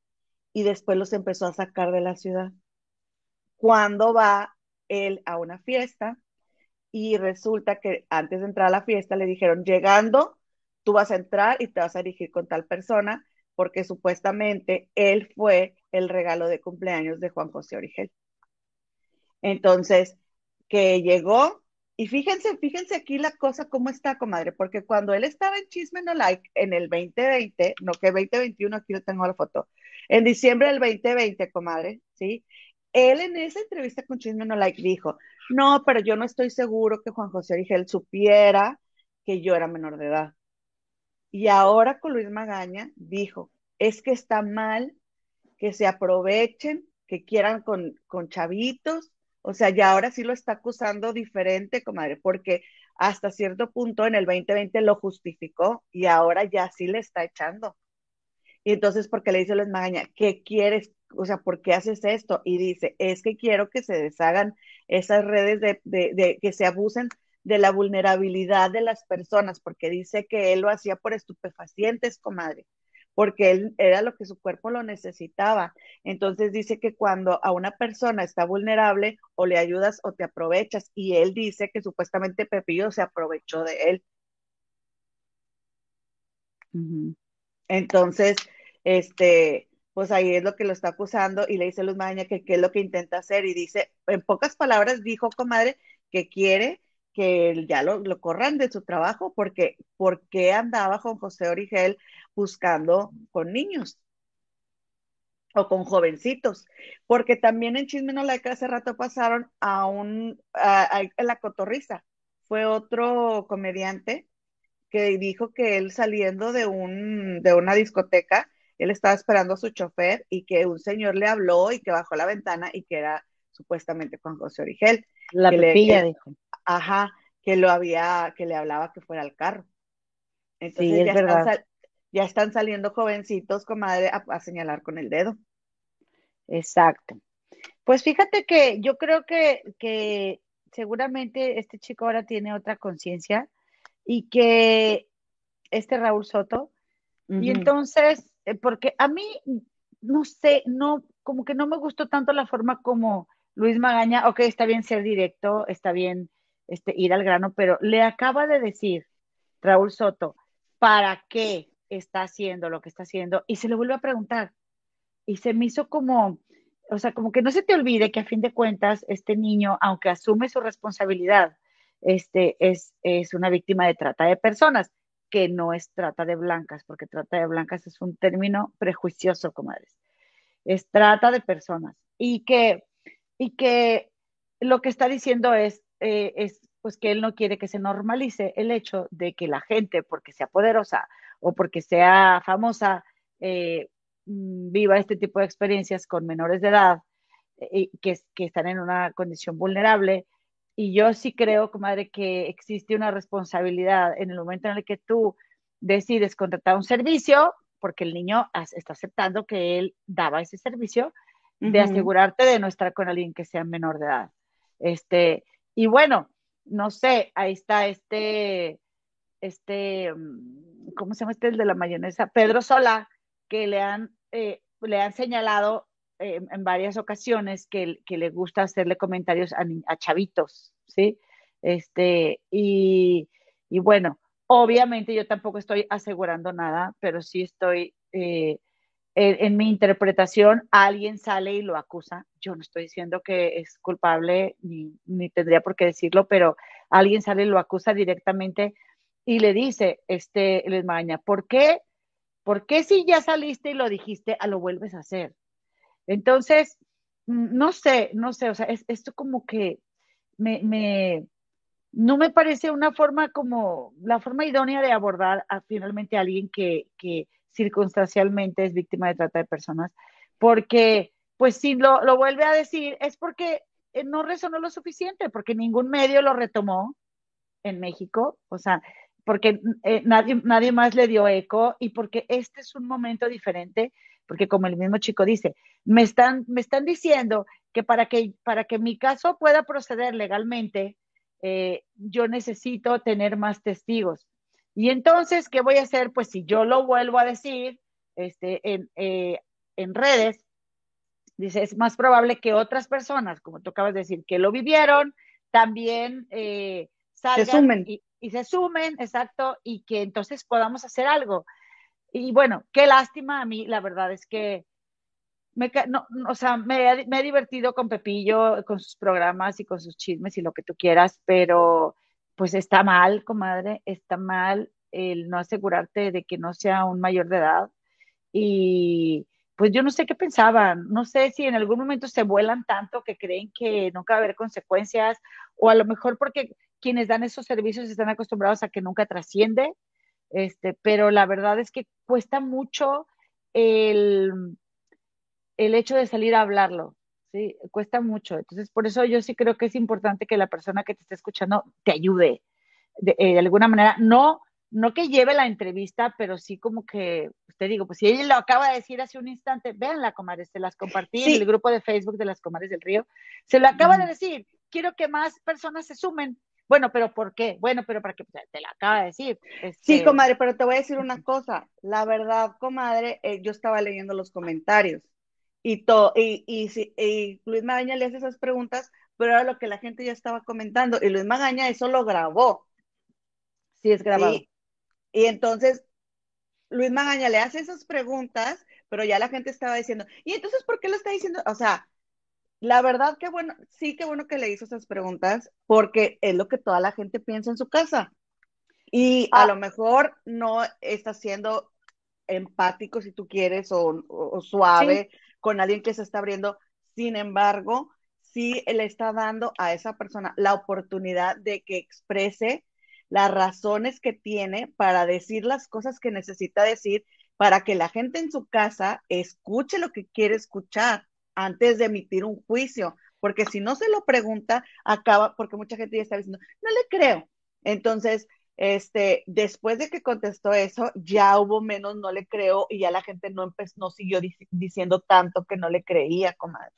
y después los empezó a sacar de la ciudad. Cuando va él a una fiesta y resulta que antes de entrar a la fiesta le dijeron, llegando, tú vas a entrar y te vas a dirigir con tal persona porque supuestamente él fue el regalo de cumpleaños de Juan José Origel. Entonces, que llegó, y fíjense, fíjense aquí la cosa cómo está, comadre, porque cuando él estaba en Chisme No Like en el 2020, no que 2021, aquí lo tengo la foto, en diciembre del 2020, comadre, ¿sí? Él en esa entrevista con Chisme No Like dijo, no, pero yo no estoy seguro que Juan José Origel supiera que yo era menor de edad. Y ahora con Luis Magaña dijo, es que está mal que se aprovechen, que quieran con, con chavitos. O sea, ya ahora sí lo está acusando diferente, comadre, porque hasta cierto punto en el 2020 lo justificó y ahora ya sí le está echando. Y entonces, porque le dice Luis Magaña, ¿qué quieres? O sea, ¿por qué haces esto? Y dice, es que quiero que se deshagan esas redes de, de, de que se abusen de la vulnerabilidad de las personas, porque dice que él lo hacía por estupefacientes, comadre, porque él era lo que su cuerpo lo necesitaba. Entonces dice que cuando a una persona está vulnerable, o le ayudas o te aprovechas, y él dice que supuestamente Pepillo se aprovechó de él. Entonces, este, pues ahí es lo que lo está acusando y le dice Luz Maña que qué es lo que intenta hacer y dice, en pocas palabras dijo, comadre, que quiere que ya lo, corran de su trabajo porque porque andaba con José Origel buscando con niños o con jovencitos, porque también en Chisme No hace rato pasaron a un, a, la cotorriza, fue otro comediante que dijo que él saliendo de, un, de una discoteca, él estaba esperando a su chofer y que un señor le habló y que bajó la ventana y que era supuestamente Juan José Origel. La pepilla, dijo. Ajá, que lo había, que le hablaba que fuera al carro. Entonces ya, están ya, están saliendo jovencitos, comadre, a, a señalar con el dedo. Exacto. Pues fíjate que yo creo que, que seguramente este chico ahora tiene otra conciencia y que este Raúl Soto, y entonces, eh, porque a mí, no sé, no, como que no me gustó tanto la forma como Luis Magaña, ok, está bien ser directo, está bien este, ir al grano, pero le acaba de decir Raúl Soto, ¿para qué está haciendo lo que está haciendo? Y se le vuelve a preguntar. Y se me hizo como, o sea, como que no se te olvide que a fin de cuentas este niño, aunque asume su responsabilidad, este, es, es una víctima de trata de personas, que no es trata de blancas, porque trata de blancas es un término prejuicioso, comadres. Es trata de personas. Y que y que lo que está diciendo es, eh, es pues que él no quiere que se normalice el hecho de que la gente, porque sea poderosa o porque sea famosa, eh, mm, viva este tipo de experiencias con menores de edad y que, que están en una condición vulnerable. Y yo sí creo, comadre, que existe una responsabilidad en el momento en el que tú decides contratar un servicio, porque el niño está aceptando que él daba ese servicio, de asegurarte de no estar con alguien que sea menor de edad. Este, y bueno, no sé, ahí está este, este, mm, ¿cómo se llama este el de la mayonesa? Pedro Sola, que le han, eh, le han señalado eh, en varias ocasiones que, que, le gusta hacerle comentarios a, chavitos, ¿sí? Este, y, y, bueno, obviamente yo tampoco estoy asegurando nada, pero sí estoy eh, en, mi interpretación alguien sale y lo acusa. Yo no estoy diciendo que es culpable ni, ni, tendría por qué decirlo, pero alguien sale y lo acusa directamente y le dice, este, les ¿por qué? ¿Por qué si ya saliste y lo dijiste, a lo vuelves a hacer? Entonces, mm, no sé, no sé, o sea, es, esto como que me, me, no me parece una forma como la forma idónea de abordar a finalmente a alguien que, que circunstancialmente es víctima de trata de personas, porque pues si lo, lo vuelve a decir es porque eh, no resonó lo suficiente, porque ningún medio lo retomó en México, o sea, porque eh, nadie, nadie más le dio eco y porque este es un momento diferente, porque como el mismo chico dice, me están, me están diciendo que para, que para que mi caso pueda proceder legalmente, eh, yo necesito tener más testigos. Y entonces, ¿qué voy a hacer? Pues si yo lo vuelvo a decir este, en, eh, en redes, dice, es más probable que otras personas, como tú acabas de decir, que lo vivieron, también eh, salgan se sumen. Y, y, se sumen, exacto, y que entonces podamos hacer algo. Y bueno, qué lástima a mí, la verdad es que me, no, o sea, me, me, he divertido con Pepillo, con sus programas y con sus chismes y lo que tú quieras, pero pues está mal, comadre, está mal el no asegurarte de que no sea un mayor de edad. Y pues yo no sé qué pensaban, no sé si en algún momento se vuelan tanto que creen que nunca va a haber consecuencias, o a lo mejor porque quienes dan esos servicios están acostumbrados a que nunca trasciende, este, pero la verdad es que cuesta mucho el, el hecho de salir a hablarlo, ¿sí? Cuesta mucho. Entonces, por eso yo sí creo que es importante que la persona que te esté escuchando te ayude de, eh, de alguna manera. No, no que lleve la entrevista, pero sí como que, te digo, pues si ella lo acaba de decir hace un instante, véanla, comadres, se las compartí sí. en el grupo de Facebook de las comadres del río, se lo acaba mm. de decir, quiero que más personas se sumen. Bueno, pero ¿por qué? Bueno, pero para que te la acaba de decir. Este... Sí, comadre, pero te voy a decir una cosa. La verdad, comadre, eh, yo estaba leyendo los comentarios y, to, y, y, y, Luis Magaña le hace esas preguntas, pero era lo que la gente ya estaba comentando, y Luis Magaña eso lo grabó. Sí, es grabado. Y, y entonces, Luis Magaña le hace esas preguntas, pero ya la gente estaba diciendo, ¿y entonces por qué lo está diciendo? O sea, la verdad que bueno, sí que bueno que le hizo esas preguntas, porque es lo que toda la gente piensa en su casa. Y ah. a lo mejor no está siendo empático, si tú quieres, o, o, o suave. Sí con alguien que se está abriendo. Sin embargo, sí le está dando a esa persona la oportunidad de que exprese las razones que tiene para decir las cosas que necesita decir, para que la gente en su casa escuche lo que quiere escuchar antes de emitir un juicio, porque si no se lo pregunta, acaba, porque mucha gente ya está diciendo, no le creo. Entonces, este, después de que contestó eso, ya hubo menos no le creo y ya la gente no empezó, no siguió diciendo tanto que no le creía, comadre.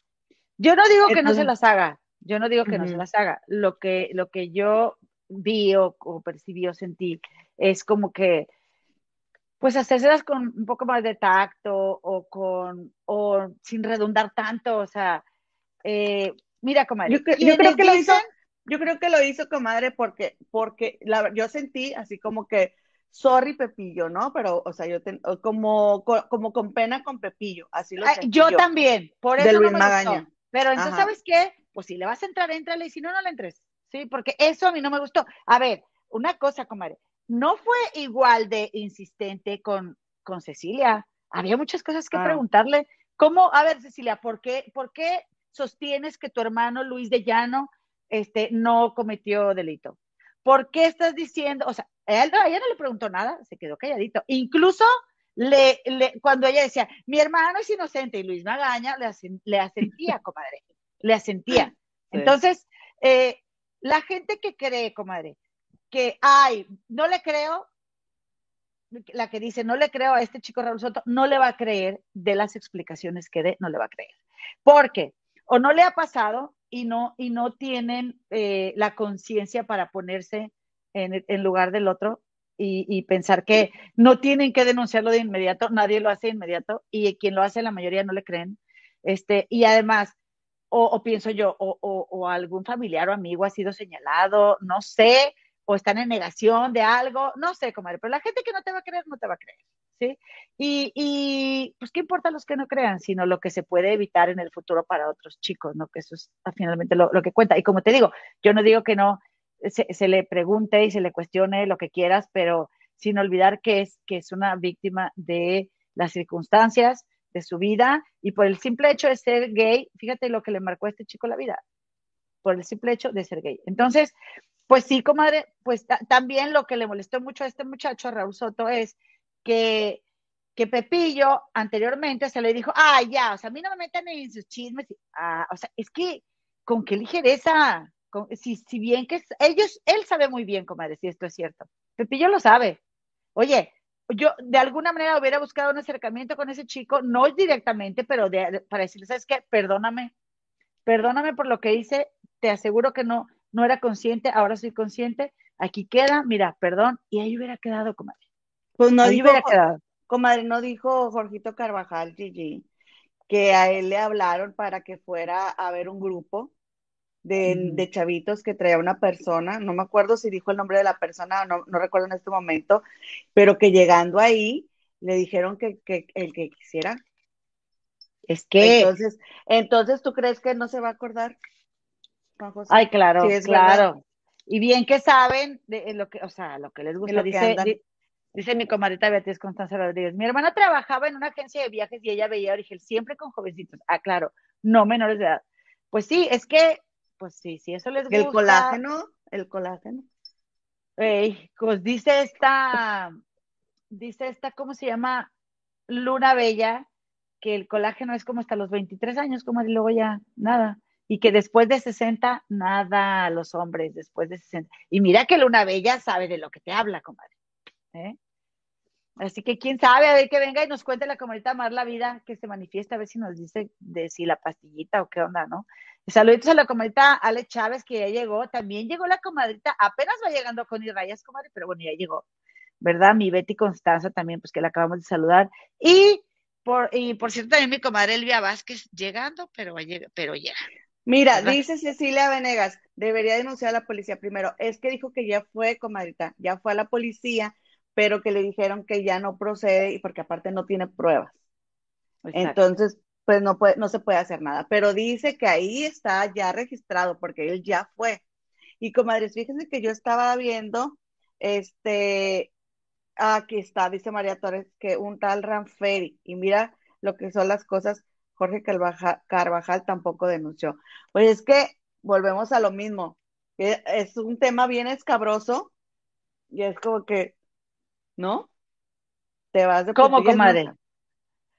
Yo no digo Entonces, que no se las haga, yo no digo que uh -huh. no se las haga. Lo que, lo que yo vi o, o percibí o sentí es como que, pues hacérselas con un poco más de tacto o con, o sin redundar tanto, o sea, eh, mira, comadre. Yo, yo creo que dicen, lo hizo yo creo que lo hizo, comadre, porque, porque la, yo sentí así como que, sorry Pepillo, ¿no? Pero, o sea, yo ten, como, como con pena con Pepillo, así lo sentí yo, yo, también, por eso de Luis no me. Gustó. Pero entonces, Ajá. ¿sabes qué? Pues si le vas a entrar, entrale, y si no, no le entres, ¿sí? Porque eso a mí no me gustó. A ver, una cosa, comadre, no fue igual de insistente con, con Cecilia. Había muchas cosas que ah. preguntarle. ¿Cómo, a ver, Cecilia, ¿por qué, ¿por qué sostienes que tu hermano Luis de Llano este, no cometió delito. ¿Por qué estás diciendo? O sea, él, ella no le preguntó nada, se quedó calladito. Incluso le, le, cuando ella decía, mi hermano es inocente y Luis Magaña le, le asentía, comadre, le asentía. Entonces, eh, la gente que cree, comadre, que, ay, no le creo, la que dice, no le creo a este chico Raúl Soto, no le va a creer de las explicaciones que dé, no le va a creer. Porque o no le ha pasado y no, y no tienen eh, la conciencia para ponerse en, lugar del otro y, y, pensar que no tienen que denunciarlo de inmediato, nadie lo hace de inmediato y quien lo hace la mayoría no le creen. Este, y además, o, o pienso yo, o, o, o, algún familiar o amigo ha sido señalado, no sé, o están en negación de algo, no sé, comadre, pero la gente que no te va a creer, no te va a creer. ¿Sí? Y, y, pues qué importa los que no crean, sino lo que se puede evitar en el futuro para otros chicos, ¿no? Que eso es finalmente lo, que cuenta. Y como te digo, yo no digo que no se, se, le pregunte y se le cuestione lo que quieras, pero sin olvidar que es, que es una víctima de las circunstancias de su vida y por el simple hecho de ser gay, fíjate lo que le marcó a este chico la vida, por el simple hecho de ser gay. Entonces, pues sí, comadre, pues también lo que le molestó mucho a este muchacho, a Raúl Soto, es que, que Pepillo anteriormente se le dijo, ah, ya, o sea, a mí no me metan en sus chismes, ah, o sea, es que con qué ligereza, si, si bien que ellos, él sabe muy bien, comadre, si esto es cierto. Pepillo lo sabe. Oye, yo de alguna manera hubiera buscado un acercamiento con ese chico, no directamente, pero para decirle, ¿sabes qué? Perdóname, perdóname por lo que hice, te aseguro que no, no era consciente, ahora soy consciente, aquí queda, mira, perdón, y ahí hubiera quedado, comadre. Pues no dijo, hubiera quedado. Comadre, no dijo Jorgito Carvajal, Gigi, que a él le hablaron para que fuera a ver un grupo de, chavitos que traía una persona, no me acuerdo si dijo el nombre de la persona, no, no recuerdo en este momento, pero que llegando ahí le dijeron que, el que quisiera. Es que. Entonces, entonces, ¿tú crees que no se va a acordar? Ay, claro, claro. Y bien que saben de lo que, o sea, lo que les gusta. dice, dice mi comadrita Beatriz Constanza Rodríguez, mi hermana trabajaba en una agencia de viajes y ella veía origen siempre con jovencitos. Ah, claro, no menores de edad. Pues sí, es que pues sí, sí, eso les gusta. El colágeno, el colágeno. pues dice esta, dice esta, ¿cómo se llama? Luna Bella, que el colágeno es como hasta los 23 años, como y luego ya nada. Y que después de 60, nada a los hombres, después de 60. Y mira que Luna Bella sabe de lo que te habla, comadre. ¿eh? Así que quién sabe, a ver que venga y nos cuente la comadita más la vida, que se manifiesta, a ver si nos dice de si la pastillita o qué onda, ¿no? Saluditos a la comadrita Ale Chávez, que ya llegó. También llegó la comadrita, apenas va llegando con Rayas, comadre, pero bueno, ya llegó. ¿Verdad? Mi Betty Constanza también, pues que la acabamos de saludar. Y por, y por cierto, también mi comadre Elvia Vázquez llegando, pero, pero llega. Mira, dice Cecilia Venegas, debería denunciar a la policía primero. Es que dijo que ya fue, comadrita, ya fue a la policía, pero que le dijeron que ya no procede y porque aparte no tiene pruebas. Entonces, pues no, puede, no se puede hacer nada. Pero dice que ahí está ya registrado porque él ya fue. Y comadres, fíjense que yo estaba viendo, este, aquí está, dice María Torres, que un tal Ranferi, y mira lo que son las cosas, Jorge Carvajal, tampoco denunció. Pues es que volvemos a lo mismo, es un tema bien escabroso, y es como que, ¿no? Te vas de ¿Cómo, comadre?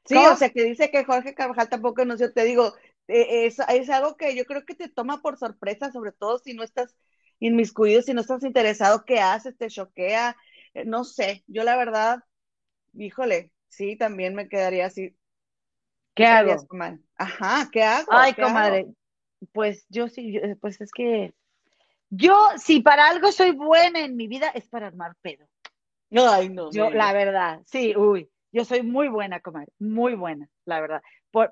Sí, o sea, que dice que Jorge Carvajal tampoco sé, te digo, eh, es, es, algo que yo creo que te toma por sorpresa, sobre todo si no estás inmiscuido, si no estás interesado, ¿qué haces? ¿Te choquea? Eh, no sé, yo la verdad, híjole, sí, también me quedaría así. ¿Qué hago? Ajá, ¿qué hago? Ay, comadre, pues yo sí, pues es que yo, si para algo soy buena en mi vida, es para armar pedo. Ay, no. Yo, la verdad, sí, uy. Yo soy muy buena comadre, muy buena, la verdad.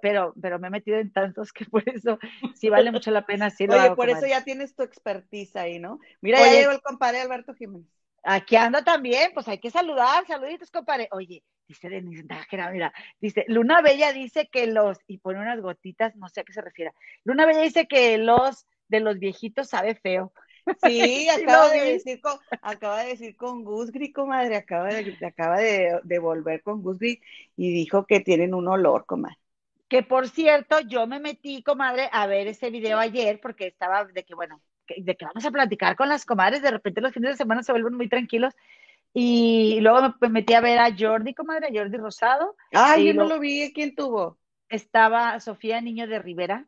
pero, pero me he metido en tantos que por eso sí vale mucho la pena. Sí Oye, por eso ya tienes tu expertise ahí, ¿no? Mira, ya llegó el compadre Alberto Jiménez. Aquí anda también, pues hay que saludar, saluditos, compadre. Oye, dice Denise Nájera, mira, dice, Luna Bella dice que los, y pone unas gotitas, no sé a qué se refiere. Luna Bella dice que los de los viejitos sabe feo. Sí, acaba de decir con, acaba de decir con Gusgri, comadre, acaba de, acaba de, volver con Gusgri y dijo que tienen un olor, comadre. Que por cierto, yo me metí, comadre, a ver ese video ayer porque estaba de que, bueno, de que vamos a platicar con las comadres, de repente los fines de semana se vuelven muy tranquilos. Y luego me metí a ver a Jordi, comadre, a Jordi Rosado. Ay, yo no lo vi, ¿quién tuvo? Estaba Sofía Niño de Rivera,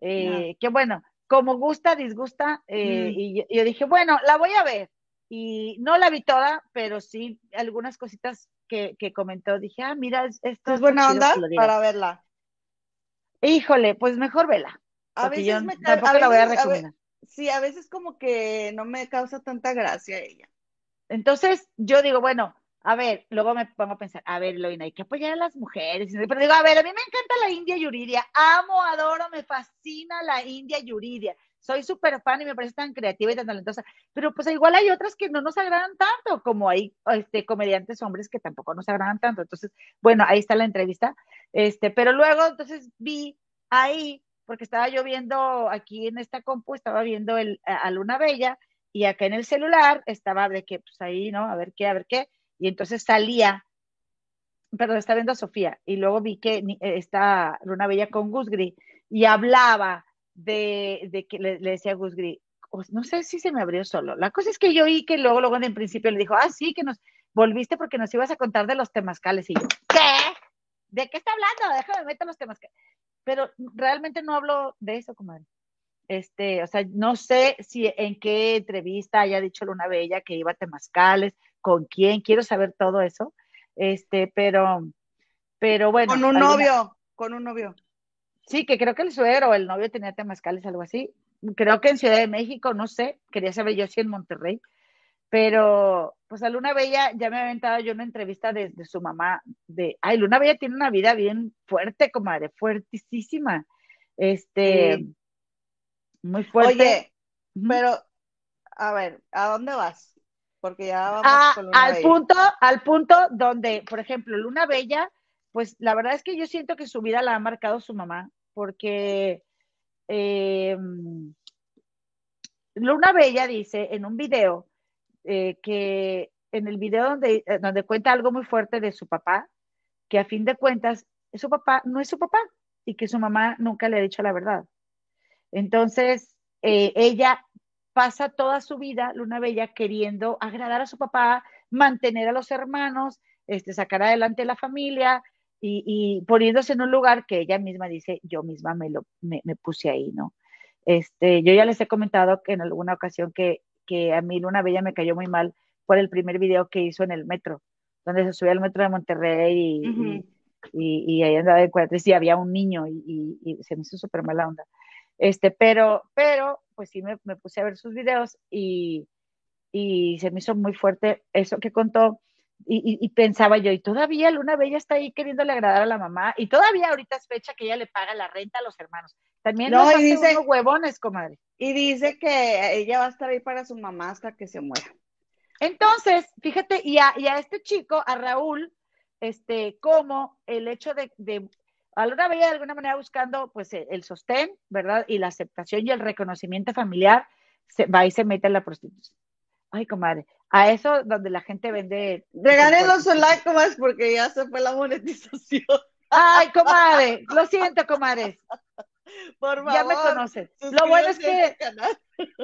eh, que bueno, como gusta, disgusta, eh, y, yo dije, bueno, la voy a ver. Y no la vi toda, pero sí algunas cositas que, comentó. Dije, ah, mira, esto es buena onda para verla. Híjole, pues mejor vela. A veces me tampoco la voy a recomendar. Sí, a veces como que no me causa tanta gracia ella. Entonces, yo digo, bueno, a ver, luego me pongo a pensar, a ver, Loina, hay que apoyar a las mujeres. Pero digo, a ver, a mí me encanta la India Yuridia, amo, adoro, me fascina la India Yuridia. Soy súper fan y me parece tan creativa y tan talentosa. Pero pues igual hay otras que no nos agradan tanto, como hay este, comediantes hombres que tampoco nos agradan tanto. Entonces, bueno, ahí está la entrevista. Este, pero luego, entonces vi ahí, porque estaba yo viendo aquí en esta compu, estaba viendo el, a Luna Bella y acá en el celular estaba de que, pues ahí, ¿no? A ver qué, a ver qué y entonces salía, perdón, estaba viendo a Sofía, y luego vi que está Luna Bella con Gusgri, y hablaba de, que le, decía a Gusgri, no sé si se me abrió solo. La cosa es que yo oí que luego, luego en principio le dijo, ah, sí, que nos volviste porque nos ibas a contar de los temazcales. Y yo, ¿qué? ¿De qué está hablando? Déjame meter los temazcales. Pero realmente no hablo de eso, comadre. Este, o sea, no sé si en qué entrevista haya dicho Luna Bella que iba a temazcales, con quién, quiero saber todo eso. Este, pero, pero bueno. Con un novio, con un novio. Sí, que creo que el suegro el novio tenía temazcales, algo así creo que en Ciudad de México, no sé, quería saber yo si en Monterrey, pero pues a Luna Bella ya me aventado yo una entrevista de, su mamá, de, ay, Luna Bella tiene una vida bien fuerte, comadre, fuertísima, este, muy fuerte. Oye, pero, a ver, ¿a dónde vas? Porque ya vamos ah, al punto, al punto donde, por ejemplo, Luna Bella, pues la verdad es que yo siento que su vida la ha marcado su mamá, porque eh, Luna Bella dice en un video eh, que en el video donde, eh, donde cuenta algo muy fuerte de su papá, que a fin de cuentas su papá no es su papá y que su mamá nunca le ha dicho la verdad. Entonces, ella pasa toda su vida, Luna Bella, queriendo agradar a su papá, mantener a los hermanos, este, sacar adelante la familia, y, poniéndose en un lugar que ella misma dice, yo misma me, lo, me, puse ahí, ¿no? Este, yo ya les he comentado que en alguna ocasión que, que a mí Luna Bella me cayó muy mal por el primer video que hizo en el metro, donde se subía al metro de Monterrey y, y, ahí andaba de cuatro y había un niño y, se me hizo súper mala onda. Este, pero, pero, pues sí me, me puse a ver sus videos y, y se me hizo muy fuerte eso que contó y, pensaba yo, y todavía Luna Bella está ahí queriéndole agradar a la mamá, y todavía ahorita es fecha que ella le paga la renta a los hermanos. También no, nos dice, unos huevones, comadre. Y dice que ella va a estar ahí para su mamá hasta que se muera. Entonces, fíjate, y a, este chico, a Raúl, este, como el hecho de, de a Luna Bella de alguna manera buscando pues el, sostén, ¿verdad? Y la aceptación y el reconocimiento familiar, se va y se mete en la prostitución. Ay, comadre, a eso donde la gente vende. Regálenos un like, comadre, porque ya se fue la monetización. Ay, comadre, lo siento, comadre. Por favor. Ya me conocen. Lo bueno es que este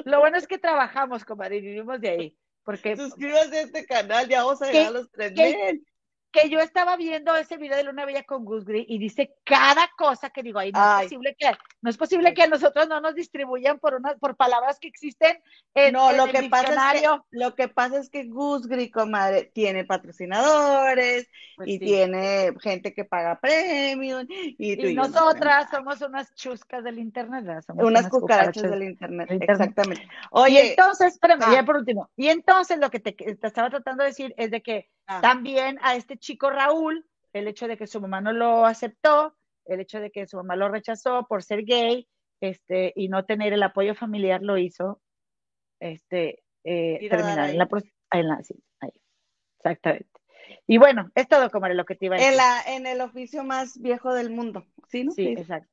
lo bueno es que trabajamos, comadre, y vivimos de ahí. Porque, Suscríbase a este canal, ya vamos a llegar a los tres mil que yo estaba viendo ese video de Luna Bella con Gus Gris y dice cada cosa que digo, ahí no es posible que no es posible que a nosotros no nos distribuyan por unas por palabras que existen en, no, lo el que pasa es que, lo que pasa es que Gus Gris, comadre, tiene patrocinadores pues y tiene gente que paga premios y, nosotras somos unas chuscas del internet, somos unas, cucarachas, del internet, exactamente. Oye, y entonces, espérame, ya ah. por último. Y entonces lo que te, te estaba tratando de decir es de que Ah. También a este chico Raúl, el hecho de que su mamá no lo aceptó, el hecho de que su mamá lo rechazó por ser gay, este, y no tener el apoyo familiar lo hizo, este, eh, terminar en la, en la sí, ahí, exactamente. Y bueno, es todo como lo que te iba a decir. En, la, en el oficio más viejo del mundo, ¿sí? Sí, exacto.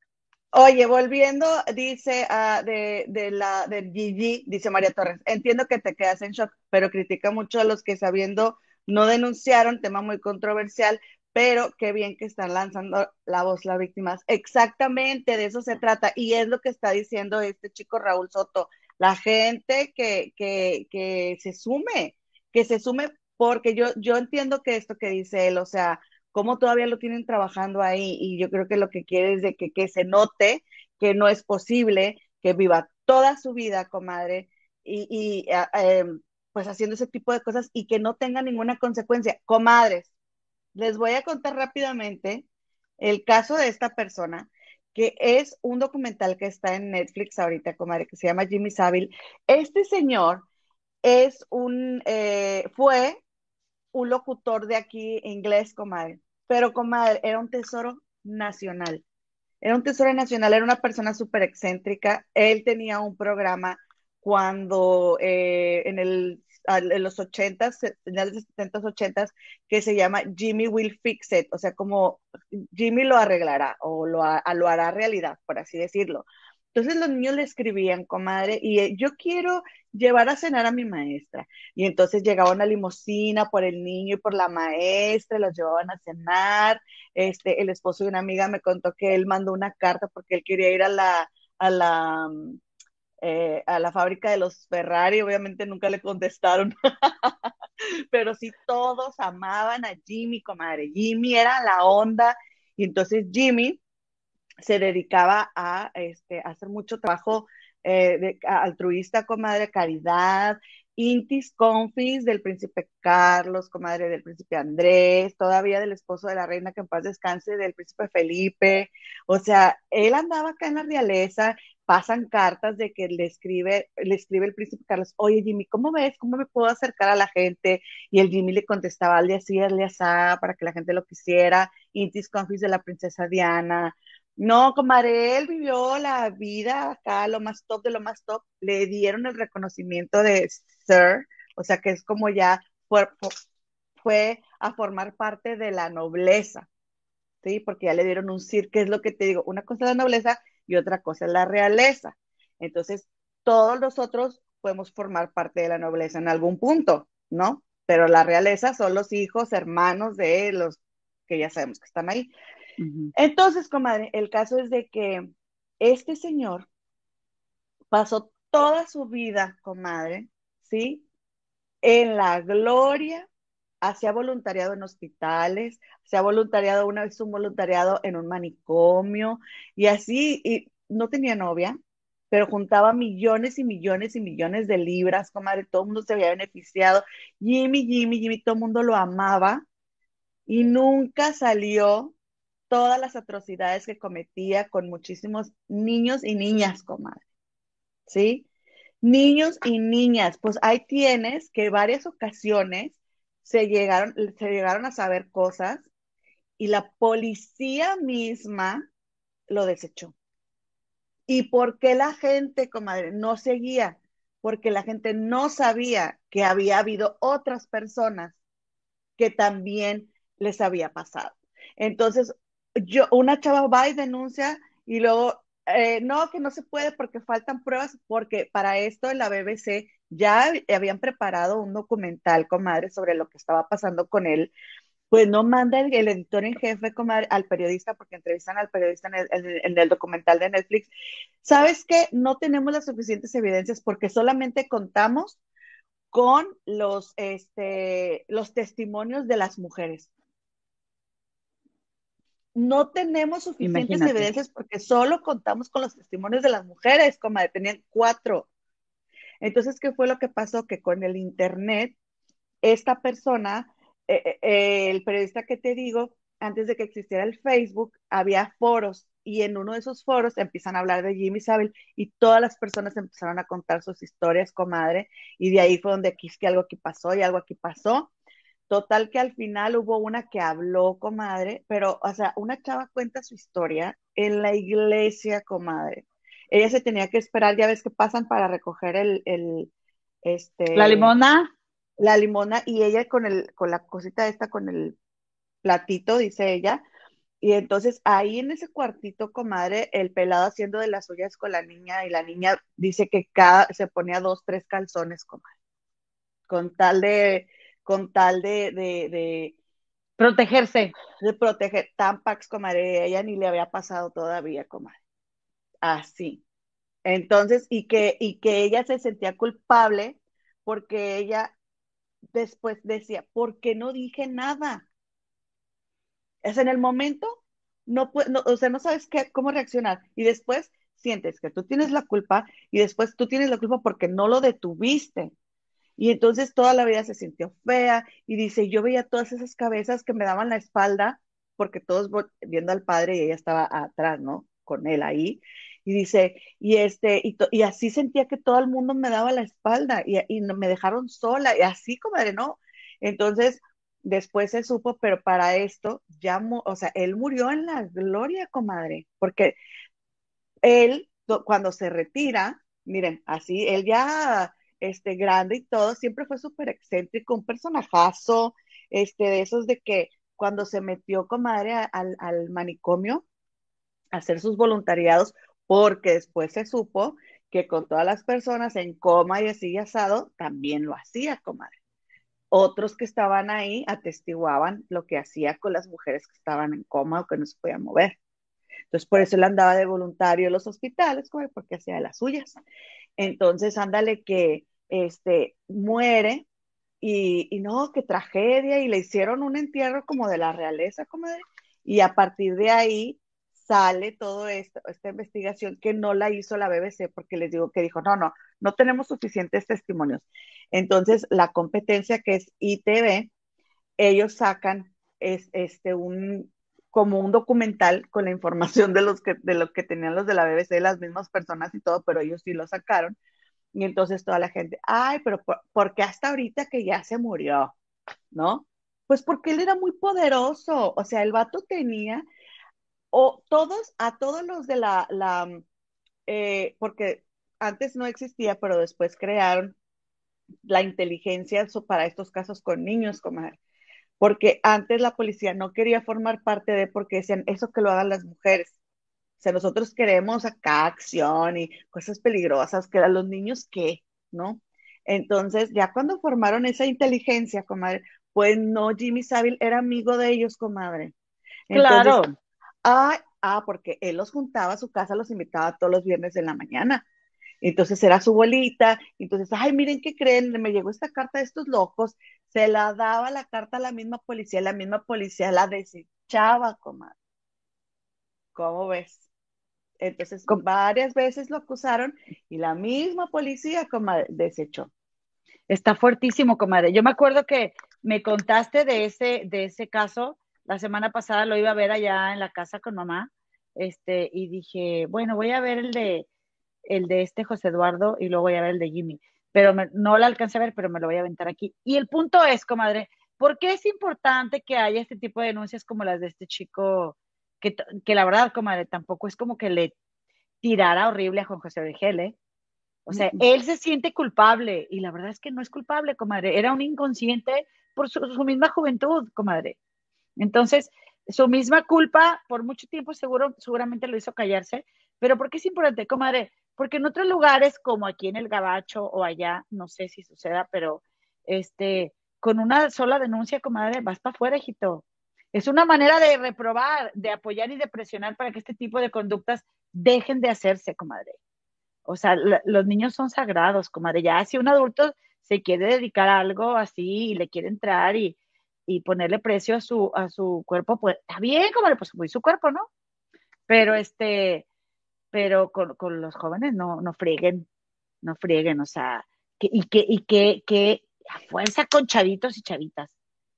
Oye, volviendo, dice uh, de, de, la de Gigi, dice María Torres, entiendo que te quedas en shock, pero critica mucho a los que sabiendo no denunciaron, tema muy controversial, pero qué bien que están lanzando la voz las víctimas. Exactamente, de eso se trata. Y es lo que está diciendo este chico Raúl Soto. La gente que, que, que se sume, que se sume, porque yo, yo entiendo que esto que dice él, o sea, cómo todavía lo tienen trabajando ahí, y yo creo que lo que quiere es de que, que se note que no es posible que viva toda su vida, comadre, y, y eh, pues haciendo ese tipo de cosas y que no tenga ninguna consecuencia. Comadres, les voy a contar rápidamente el caso de esta persona, que es un documental que está en Netflix ahorita, comadre, que se llama Jimmy Savile. Este señor es un, eh, fue un locutor de aquí inglés, comadre, pero comadre, era un tesoro nacional. Era un tesoro nacional, era una persona súper excéntrica. Él tenía un programa cuando eh, en el en los 80, finales de 70, 80, que se llama Jimmy Will Fix It, o sea, como Jimmy lo arreglará o lo, lo hará realidad, por así decirlo. Entonces los niños le escribían, comadre, y eh, yo quiero llevar a cenar a mi maestra. Y entonces llegaba una limusina por el niño y por la maestra, los llevaban a cenar. Este, el esposo de una amiga me contó que él mandó una carta porque él quería ir a la, a la, mm, eh, a la fábrica de los Ferrari, obviamente nunca le contestaron, pero sí todos amaban a Jimmy, comadre. Jimmy era la onda, y entonces Jimmy se dedicaba a, este, hacer mucho trabajo eh, de, altruista, comadre, caridad, Intis Confis del príncipe Carlos, comadre del príncipe Andrés, todavía del esposo de la reina que en paz descanse, del príncipe Felipe. O sea, él andaba acá en la realeza, pasan cartas de que le escribe, le escribe el príncipe Carlos, oye Jimmy, ¿cómo ves? ¿Cómo me puedo acercar a la gente? Y el Jimmy le contestaba al día así, al día así, para que la gente lo quisiera. Intis Confis de la princesa Diana. No, comadre, él vivió la vida acá, lo más top de lo más top. Le dieron el reconocimiento de Sir, o sea que es como ya fue, fue a formar parte de la nobleza, ¿sí? Porque ya le dieron un Sir, que es lo que te digo, una cosa es la nobleza y otra cosa es la realeza. Entonces, todos nosotros podemos formar parte de la nobleza en algún punto, ¿no? Pero la realeza son los hijos, hermanos de los que ya sabemos que están ahí. Entonces, comadre, el caso es de que este señor pasó toda su vida, comadre, ¿sí? En la gloria, hacía voluntariado en hospitales, hacía voluntariado, una vez un voluntariado en un manicomio, y así, y no tenía novia, pero juntaba millones y millones y millones de libras, comadre, todo el mundo se había beneficiado. Jimmy, Jimmy, Jimmy, todo el mundo lo amaba y nunca salió todas las atrocidades que cometía con muchísimos niños y niñas, comadre. ¿Sí? Niños y niñas, pues ahí tienes que varias ocasiones se llegaron, se llegaron a saber cosas y la policía misma lo desechó. ¿Y por qué la gente, comadre, no seguía? Porque la gente no sabía que había habido otras personas que también les había pasado. Entonces, yo, una chava va y denuncia y luego, eh, no, que no se puede porque faltan pruebas, porque para esto en la BBC ya habían preparado un documental, comadre, sobre lo que estaba pasando con él. Pues no manda el, editor en jefe, comadre, al periodista, porque entrevistan al periodista en el, documental de Netflix. ¿Sabes qué? No tenemos las suficientes evidencias porque solamente contamos con los, este, los testimonios de las mujeres no tenemos suficientes evidencias porque solo contamos con los testimonios de las mujeres, como tenían cuatro. Entonces, ¿qué fue lo que pasó? Que con el Internet, esta persona, eh, eh, eh, el periodista que te digo, antes de que existiera el Facebook, había foros y en uno de esos foros empiezan a hablar de Jimmy Savile y todas las personas empezaron a contar sus historias, comadre, y de ahí fue donde aquí es que algo aquí pasó y algo aquí pasó. Total que al final hubo una que habló, comadre, pero, o sea, una chava cuenta su historia en la iglesia, comadre. Ella se tenía que esperar, ya ves que pasan para recoger el, el este... La limona. La limona y ella con el, con la cosita esta, con el platito, dice ella. Y entonces ahí en ese cuartito, comadre, el pelado haciendo de las suyas con la niña y la niña dice que cada, se ponía dos, tres calzones, comadre. Con tal de, con tal de, de, protegerse. De proteger. Tampax, comadre, ella ni le había pasado todavía, comadre. Así. Entonces, y que, y que ella se sentía culpable porque ella después decía, ¿por qué no dije nada? Es en el momento, no, no o sea, no sabes qué, cómo reaccionar. Y después sientes que tú tienes la culpa y después tú tienes la culpa porque no lo detuviste. Y entonces toda la vida se sintió fea y dice, yo veía todas esas cabezas que me daban la espalda, porque todos viendo al padre y ella estaba atrás, ¿no? Con él ahí. Y dice, y este, y, así sentía que todo el mundo me daba la espalda y, me dejaron sola, y así, comadre, ¿no? Entonces, después se supo, pero para esto, ya, o sea, él murió en la gloria, comadre, porque él, cuando se retira, miren, así, él ya este, grande y todo, siempre fue súper excéntrico, un personajazo, este, de esos de que cuando se metió, comadre, al, al manicomio hacer sus voluntariados, porque después se supo que con todas las personas en coma y así asado, también lo hacía, comadre. Otros que estaban ahí atestiguaban lo que hacía con las mujeres que estaban en coma o que no se podían mover. Entonces, por eso él andaba de voluntario en los hospitales, porque hacía de las suyas. Entonces, ándale que este, muere y, y, no, qué tragedia, y le hicieron un entierro como de la realeza, comadre, y a partir de ahí sale todo esto, esta investigación que no la hizo la BBC porque les digo que dijo, no, no, no tenemos suficientes testimonios. Entonces, la competencia que es ITV, ellos sacan es, este, un, como un documental con la información de, los que, de lo que tenían los de la BBC, las mismas personas y todo, pero ellos sí lo sacaron. Y entonces toda la gente, ay, pero por, qué hasta ahorita que ya se murió? ¿No? Pues porque él era muy poderoso, o sea, el vato tenía, o todos, a todos los de la, la eh, porque antes no existía, pero después crearon la inteligencia para estos casos con niños, comadre. Porque antes la policía no quería formar parte de, porque decían, eso que lo hagan las mujeres. O sea, nosotros queremos acá acción y cosas peligrosas, que a los niños, ¿qué? ¿No? Entonces, ya cuando formaron esa inteligencia, comadre, pues no, Jimmy Savile era amigo de ellos, comadre. claro. Ah, ah, porque él los juntaba a su casa, los invitaba todos los viernes de la mañana. Entonces era su bolita, entonces, ay, miren qué creen, me llegó esta carta de estos locos, se la daba la carta a la misma policía, la misma policía la desechaba, comadre. ¿Cómo ves? Entonces, varias veces lo acusaron y la misma policía, comadre, desechó. Está fuertísimo, comadre. Yo me acuerdo que me contaste de ese, de ese caso, la semana pasada lo iba a ver allá en la casa con mamá, este, y dije, bueno, voy a ver el de, el de este José Eduardo y luego voy a ver el de Jimmy. Pero no lo alcancé a ver, pero me lo voy a aventar aquí. Y el punto es, comadre, ¿por qué es importante que haya este tipo de denuncias como las de este chico? Que, que la verdad, comadre, tampoco es como que le tirara horrible a Juan José Origel, ¿eh? O sea, él se siente culpable y la verdad es que no es culpable, comadre. Era un inconsciente por su, su misma juventud, comadre. Entonces, su misma culpa, por mucho tiempo seguro, seguramente lo hizo callarse. Pero ¿por qué es importante, comadre? Porque en otros lugares, como aquí en el Gabacho o allá, no sé si suceda, pero este, con una sola denuncia, comadre, vas para afuera, hijito. Es una manera de reprobar, de apoyar y de presionar para que este tipo de conductas dejen de hacerse, comadre. O sea, los niños son sagrados, comadre. Ya si un adulto se quiere dedicar a algo así y le quiere entrar y, y ponerle precio a su, a su cuerpo, pues está bien, comadre, pues muy su cuerpo, ¿no? Pero este, pero con, los jóvenes no, no frieguen, no frieguen, o sea, que, y que, y que, que a fuerza con chavitos y chavitas.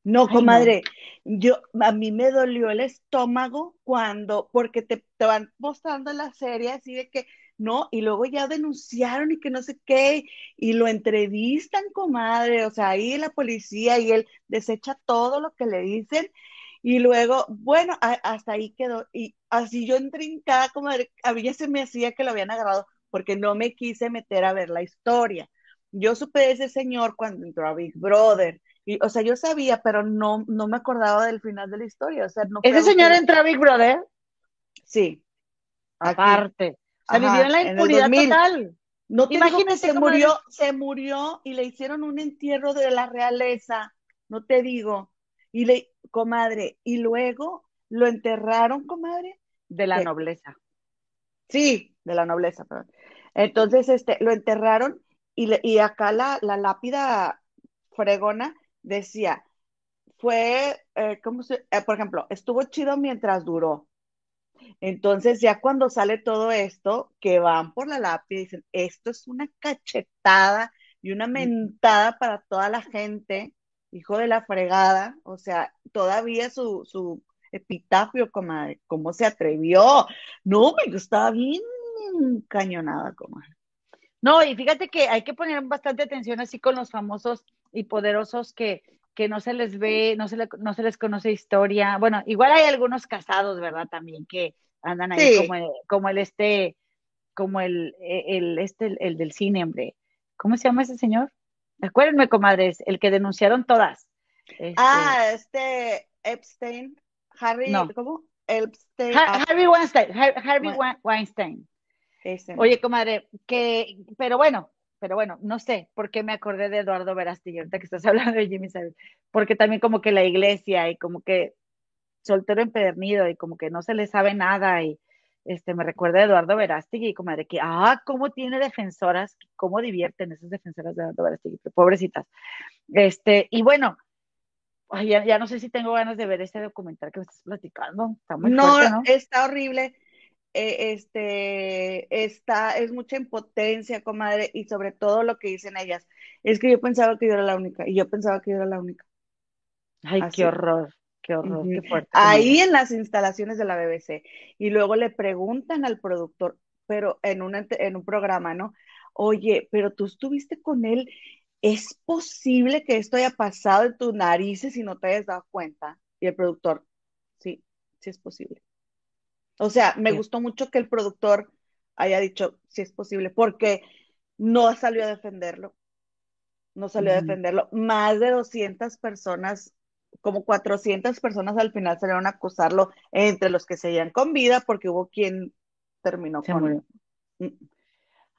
No, comadre, yo, a mí me dolió el estómago cuando, porque te, te van mostrando la serie así de que, no, y luego ya denunciaron y que no sé qué, y lo entrevistan, comadre, o sea, ahí la policía y él desecha todo lo que le dicen, y luego, bueno, hasta ahí quedó. Y así yo entrincada, como a mí ya se me hacía que lo habían agarrado, porque no me quise meter a ver la historia. Yo supe de ese señor cuando entró a Big Brother. Y, o sea, yo sabía, pero no, no me acordaba del final de la historia. O sea, no ¿Ese señor entró a Big Brother? Sí. Aparte. Sea, vivieron la impunidad total. No te se murió, se murió y le hicieron un entierro de la realeza. No te digo. Y le, comadre, y luego lo enterraron, comadre. De la nobleza. Sí, de la nobleza, perdón. Entonces, este, lo enterraron y, y acá la, la, lápida fregona decía, fue, eh, ¿cómo se, eh, por ejemplo, estuvo chido mientras duró. Entonces, ya cuando sale todo esto, que van por la lápida y dicen, esto es una cachetada y una mentada para toda la gente hijo de la fregada, o sea, todavía su, su epitafio, comadre, cómo se atrevió. No, me estaba bien cañonada, comadre. No, y fíjate que hay que poner bastante atención así con los famosos y poderosos que, que no se les ve, no se, no se les conoce historia. Bueno, igual hay algunos casados, ¿verdad? También que andan ahí como, el, como el este, como el, el, este, el del cine, hombre. ¿Cómo se llama ese señor? Acuérdenme, comadres, el que denunciaron todas. Este, ah, este Epstein, Harry, ¿cómo? Epstein. Ah. Harvey Weinstein, Harvey Weinstein. Oye, comadre, que, pero bueno, pero bueno, no sé por qué me acordé de Eduardo Verástegui, ahorita que estás hablando de Jimmy Savile, porque también como que la iglesia y como que soltero empedernido y como que no se le sabe nada y este me recuerda a Eduardo Verástegui y como de que, ah, cómo tiene defensoras, cómo divierten esas defensoras de Eduardo Verástegui, pobrecitas. Este, y bueno, ya, ya, no sé si tengo ganas de ver este documental que me estás platicando. Está muy no, ¿no? está horrible. Eh, este, está, es mucha impotencia, comadre, y sobre todo lo que dicen ellas. Es que yo pensaba que yo era la única, y yo pensaba que yo era la única. Ay, qué horror, qué horror, qué fuerte. Ahí en las instalaciones de la BBC. Y luego le preguntan al productor, pero en un, en un programa, ¿no? Oye, pero tú estuviste con él ¿es posible que esto haya pasado en tus narices y no te hayas dado cuenta? Y el productor, sí, sí es posible. O sea, me gustó mucho que el productor haya dicho, sí es posible, porque no salió a defenderlo. No salió a defenderlo. Más de 200 personas, como 400 personas al final salieron a acusarlo, entre los que seguían con vida, porque hubo quien terminó con...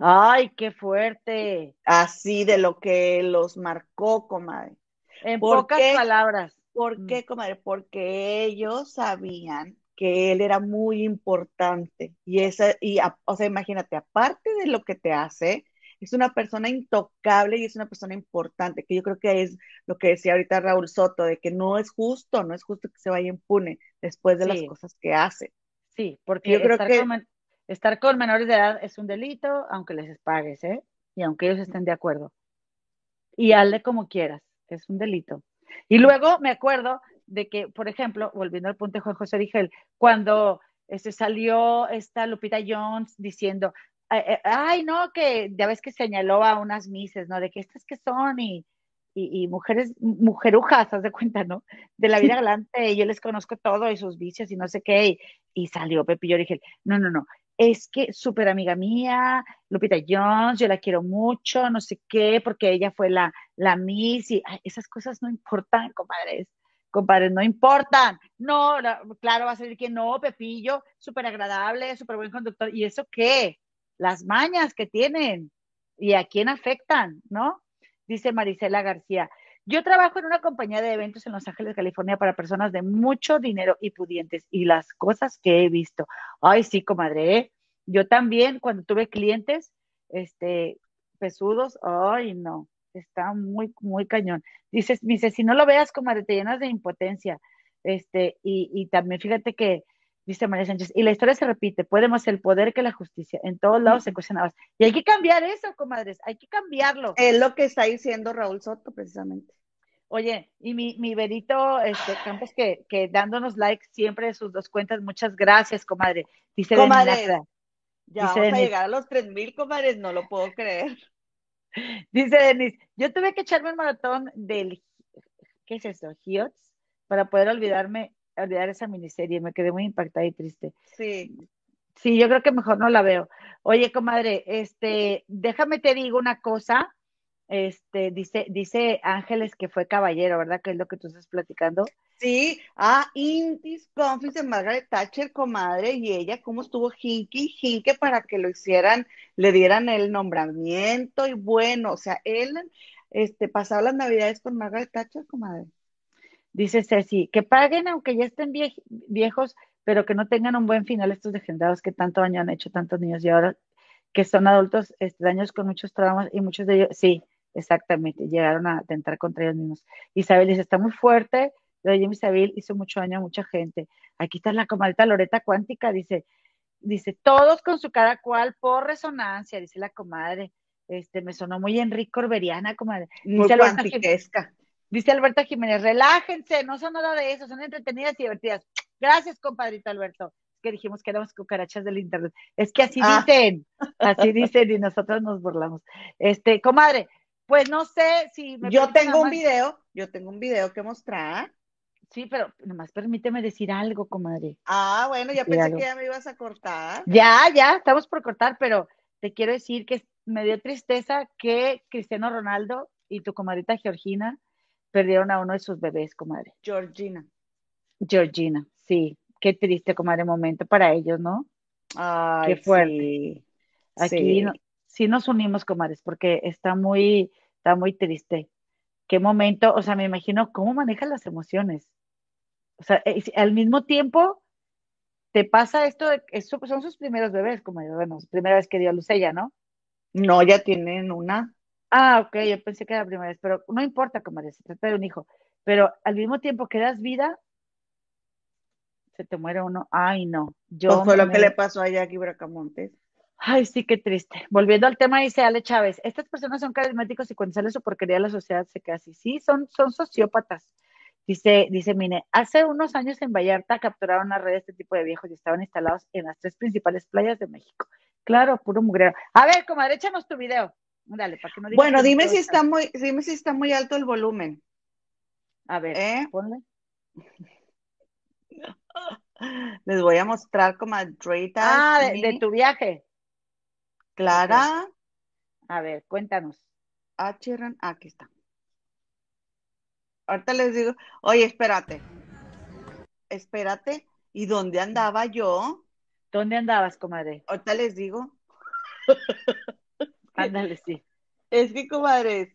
Ay, qué fuerte. Así de lo que los marcó, comadre. En pocas palabras. ¿Por mm. qué, comadre? Porque ellos sabían que él era muy importante. Y esa, y o sea, imagínate, aparte de lo que te hace, es una persona intocable y es una persona importante, que yo creo que es lo que decía ahorita Raúl Soto, de que no es justo, no es justo que se vaya impune después de las cosas que hace. Sí, porque yo creo que Estar con menores de edad es un delito, aunque les pagues, ¿eh? Y aunque ellos estén de acuerdo. Y hazle como quieras, es un delito. Y luego me acuerdo de que, por ejemplo, volviendo al punto de Juan José Rigel, cuando este, salió esta Lupita Jones diciendo, ay, no, que ya ves que señaló a unas mises, ¿no? De que estas que son y, y, mujeres, mujerujas, haz de cuenta, ¿no? De la vida galante, yo les conozco todo y sus vicios y no sé qué, y, y salió Pepillo Rigel, no, no, no, es que súper amiga mía, Lupita Jones, yo la quiero mucho, no sé qué, porque ella fue la, la Miss y esas cosas no importan, compadres. Compadres, no importan. No, claro, va a ser que no, Pepillo, súper agradable, súper buen conductor. ¿Y eso qué? Las mañas que tienen y a quién afectan, ¿no? Dice Marisela García. Yo trabajo en una compañía de eventos en Los Ángeles, California, para personas de mucho dinero y pudientes. Y las cosas que he visto, ay, sí, comadre, ¿eh? yo también cuando tuve clientes, este, pesudos, ay, no, está muy, muy cañón. Dices, dice, si no lo veas, comadre, te llenas de impotencia. Este, y, y también fíjate que, dice María Sánchez, y la historia se repite, puede más el poder que la justicia, en todos lados se cuestionaba. Y hay que cambiar eso, comadres, hay que cambiarlo. Es lo que está diciendo Raúl Soto, precisamente. Oye, y mi, mi Berito este, Campos que, que dándonos like siempre de sus dos cuentas, muchas gracias, comadre. Dice comadre, ya vamos a llegar a los tres mil, comadres, no lo puedo creer. Dice Denis, yo tuve que echarme un maratón del, ¿qué es eso? ¿Hiots? Para poder olvidarme, olvidar esa miniserie, me quedé muy impactada y triste. Sí. Sí, yo creo que mejor no la veo. Oye, comadre, este, déjame te digo una cosa, este, dice, dice Ángeles que fue caballero, ¿verdad? Que es lo que tú estás platicando. Sí, ah, Intis de Margaret Thatcher, comadre, y ella, cómo estuvo Hinky, Hinke para que lo hicieran, le dieran el nombramiento, y bueno, o sea, él, este, pasaba las navidades con Margaret Thatcher, comadre. Dice Ceci, que paguen aunque ya estén viejos, pero que no tengan un buen final estos degenerados que tanto daño han hecho tantos niños y ahora que son adultos, este, daños con muchos traumas y muchos de ellos, sí, Exactamente, llegaron a atentar contra ellos mismos. Isabel dice, está muy fuerte, lo de Isabel hizo mucho daño a mucha gente. Aquí está la comadita Loreta Cuántica, dice, dice, todos con su cada cual por resonancia, dice la comadre. Este, me sonó muy Enrique Corberiana, comadre. Muy dice Dice Alberto Jiménez, relájense, no son nada de eso, son entretenidas y divertidas. Gracias, compadrito Alberto. que dijimos que éramos cucarachas del internet. Es que así ah. dicen, así dicen y nosotros nos burlamos. Este, comadre, pues no sé si Yo tengo un video, yo tengo un video que mostrar. Sí, pero nomás permíteme decir algo, comadre. Ah, bueno, ya pensé que ya me ibas a cortar. Ya, ya, estamos por cortar, pero te quiero decir que me dio tristeza que Cristiano Ronaldo y tu comadrita Georgina perdieron a uno de sus bebés, comadre. Georgina. Georgina, sí. Qué triste, comadre, momento para ellos, ¿no? Ay, Qué fuerte. Aquí sí. nos unimos, comadres, porque está muy, está muy triste. Qué momento, o sea, me imagino cómo maneja las emociones. O sea, eh, al mismo tiempo te pasa esto, de, son sus primeros bebés, como bueno, primera vez que dio a luz ella, ¿no? No, ya tienen una. Ah, ok, yo pensé que era la primera vez, pero no importa, comadre, se trata de un hijo. Pero al mismo tiempo que das vida, se te muere uno. Ay, no. Yo pues fue lo que le pasó a Jackie Bracamontes. Ay, sí, qué triste. Volviendo al tema, dice Ale Chávez, estas personas son carismáticos y cuando sale su porquería la sociedad se queda así. Sí, son, son sociópatas. Dice, dice Mine, hace unos años en Vallarta capturaron una red de este tipo de viejos y estaban instalados en las tres principales playas de México. Claro, puro mugrero. A ver, comadre, échanos tu video. Dale, para que no Bueno, dime si está muy, dime si está muy alto el volumen. A ver, ¿Eh? ponle. Les voy a mostrar, comadre. Ah, de tu viaje. Clara. A ver, cuéntanos. Ah, aquí está. Ahorita les digo, oye, espérate. Espérate. ¿Y dónde andaba yo? ¿Dónde andabas, comadre? Ahorita les digo. Ándale, sí. Es que, comadres,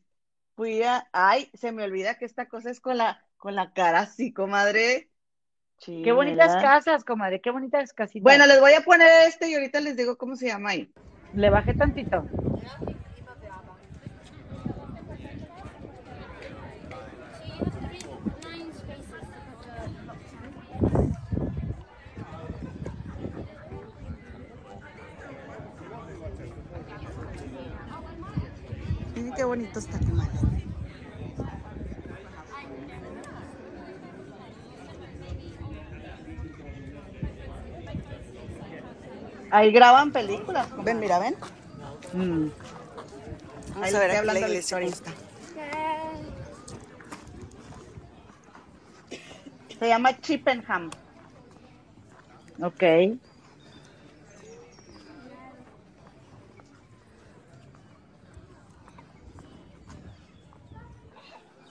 fui a. Ay, se me olvida que esta cosa es con la, con la cara así, comadre. qué bonitas casas, comadre, qué bonitas casitas. Bueno, les voy a poner este y ahorita les digo cómo se llama ahí. Le bajé tantito. Qué bonito está mal. Ahí graban películas. Ven, mira, ven. Mm. Vamos a ver hablando la iglesia Se llama Chippenham. Ok.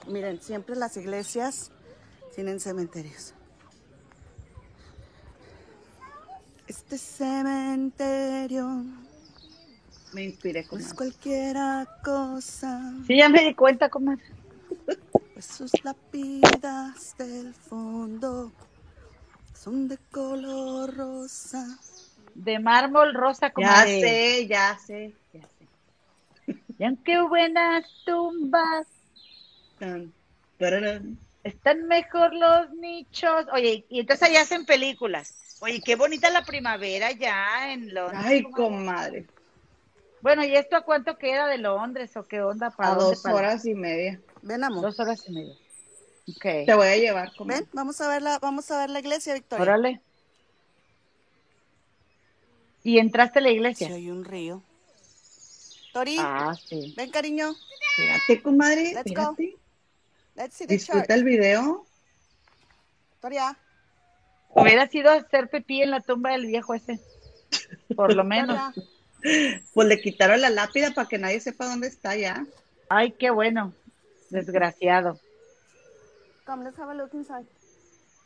Miren, siempre las iglesias tienen cementerios. Este cementerio me inspiré con Es cualquiera cosa. Sí, ya me di cuenta, cómo Pues sus lápidas del fondo son de color rosa. De mármol rosa, como Ya sé, ya sé, ya sé. Y aunque buenas tumbas. Están mejor los nichos. Oye, y entonces allá hacen películas. Oye, qué bonita la primavera ya en Londres. Ay, comadre. Bueno, ¿y esto a cuánto queda de Londres o qué onda? Para a dos horas y media. Ven, amor. Dos horas y media. Okay. Te voy a llevar. Ven, vamos a ver la, vamos a ver la iglesia, Victoria. Órale. ¿Y entraste a la iglesia? Sí, hay un río. Tori. Ah, sí. Ven, cariño. Espérate, comadre. Let's go. Let's see the Disfruta el video. Victoria. Hubiera sido hacer pipí en la tumba del viejo ese. Por lo menos. Pues le quitaron la lápida para que nadie sepa dónde está ya. Ay, qué bueno. Desgraciado.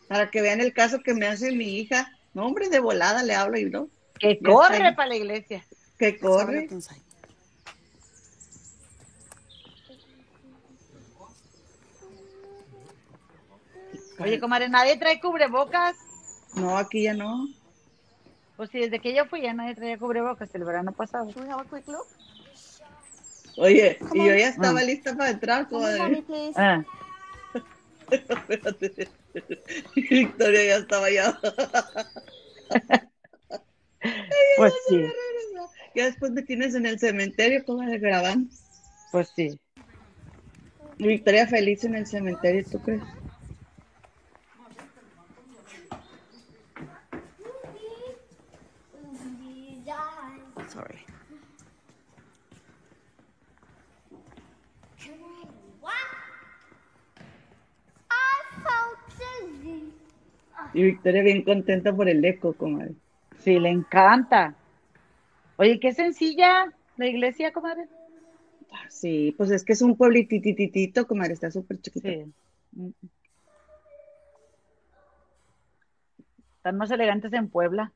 Para que vean el caso que me hace mi hija. No, hombre, de volada le hablo y no. Que corre para la iglesia. Que corre. Oye, comadre, nadie trae cubrebocas. No, aquí ya no. Pues sí, desde que yo fui ya nadie traía cubrebocas el verano pasado. Oye, y yo ya estaba lista para entrar, comadre. Ah. Victoria ya estaba ya. pues sí. Ya después me tienes en el cementerio, comadre, grabando. Pues sí. Victoria feliz en el cementerio, ¿tú crees? Y Victoria bien contenta por el eco, comadre. Sí, le encanta. Oye, qué sencilla la iglesia, comadre. Sí, pues es que es un pueblitititito, comadre, está súper chiquito. Sí. Están más elegantes en Puebla.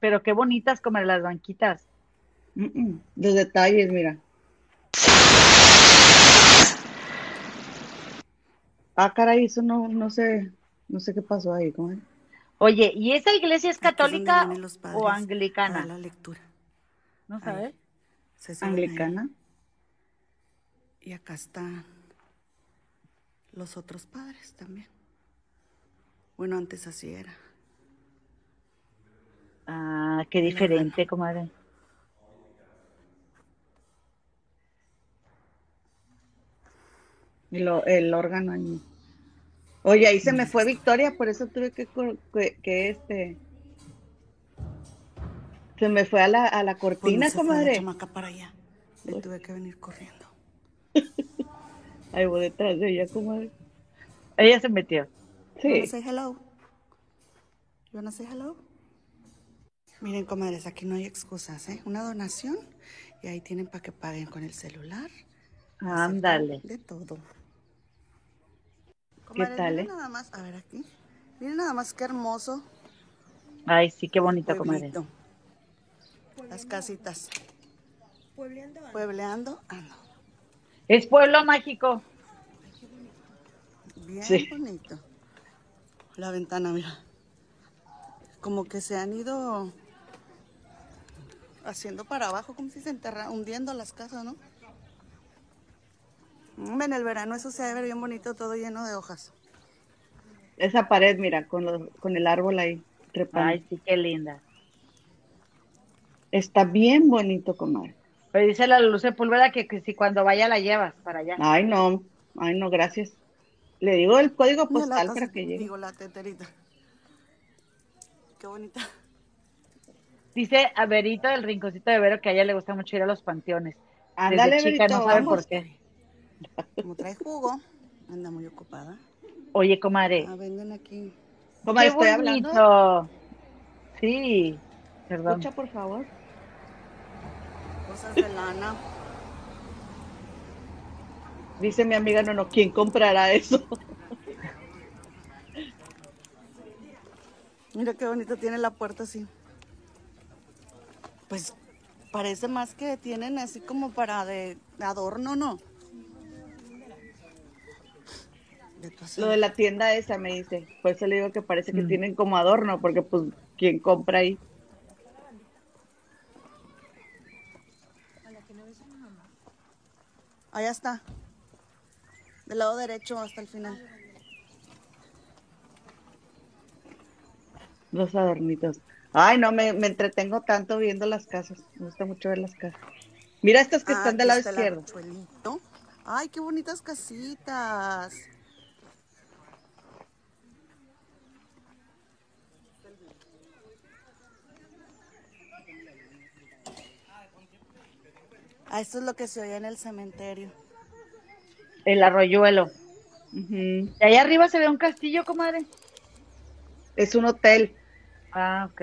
Pero qué bonitas como las banquitas. Los detalles, mira. Ah, caray, eso no, no sé, no sé qué pasó ahí. ¿cómo Oye, ¿y esa iglesia es católica o anglicana? la lectura. ¿No sabes? Anglicana. Y acá están los otros padres también. Bueno, antes así era. Ah, qué diferente, comadre. Y lo, el órgano ahí. Oye, ahí se me fue Victoria, por eso tuve que, que, este. Se me fue a la, a la cortina, comadre. acá para allá. Le tuve que venir corriendo. ahí voy detrás de ella, comadre. Ella se metió. Sí. say hello? You wanna say hello? Miren, comadres, aquí no hay excusas, ¿eh? Una donación y ahí tienen para que paguen con el celular. Ándale. De todo. ¿Qué tal, eh? nada más, a ver aquí. Miren nada más qué hermoso. Ay, sí, qué bonito, comadre. Las casitas. Puebleando. Puebleando. Ah, no. Es pueblo mágico. Bien bonito. La ventana, mira. Como que se han ido haciendo para abajo, como si se enterra, hundiendo las casas, ¿no? En el verano eso se ve bien bonito, todo lleno de hojas. Esa pared, mira, con, con el árbol ahí. Ay, sí, qué linda. Está bien bonito, comadre. Pero dice la luz de pulvera que, que, si cuando vaya la llevas para allá. Ay, no, ay, no, gracias. Le digo el código postal para que llegue. Digo la teterita. Qué bonita. Dice a Verito del rinconcito de Vero que a ella le gusta mucho ir a los panteones. Ándale, Desde chica no saben por qué. Como trae jugo, anda muy ocupada. Oye, comadre. Ah, vengan aquí. Comadre, estoy hablando. Sí, perdón. Escucha, por favor. Cosas de lana. Dice mi amiga, no, no, ¿quién comprará eso? Mira qué bonito tiene la puerta así. Pues parece más que tienen así como para de adorno, ¿no? Lo de la tienda esa me dice. Por eso le digo que parece que mm. tienen como adorno, porque pues, ¿quién compra ahí? Allá está. Del lado derecho hasta el final. Los adornitos. Ay, no, me, entretengo tanto viendo las casas. Me gusta mucho ver las casas. Mira estas que ah, están del lado izquierdo. Ay, qué bonitas casitas. Ah, esto es lo que se oye en el cementerio. El arroyuelo. Y ahí arriba se ve un castillo, comadre. Es un hotel. Ah, ok.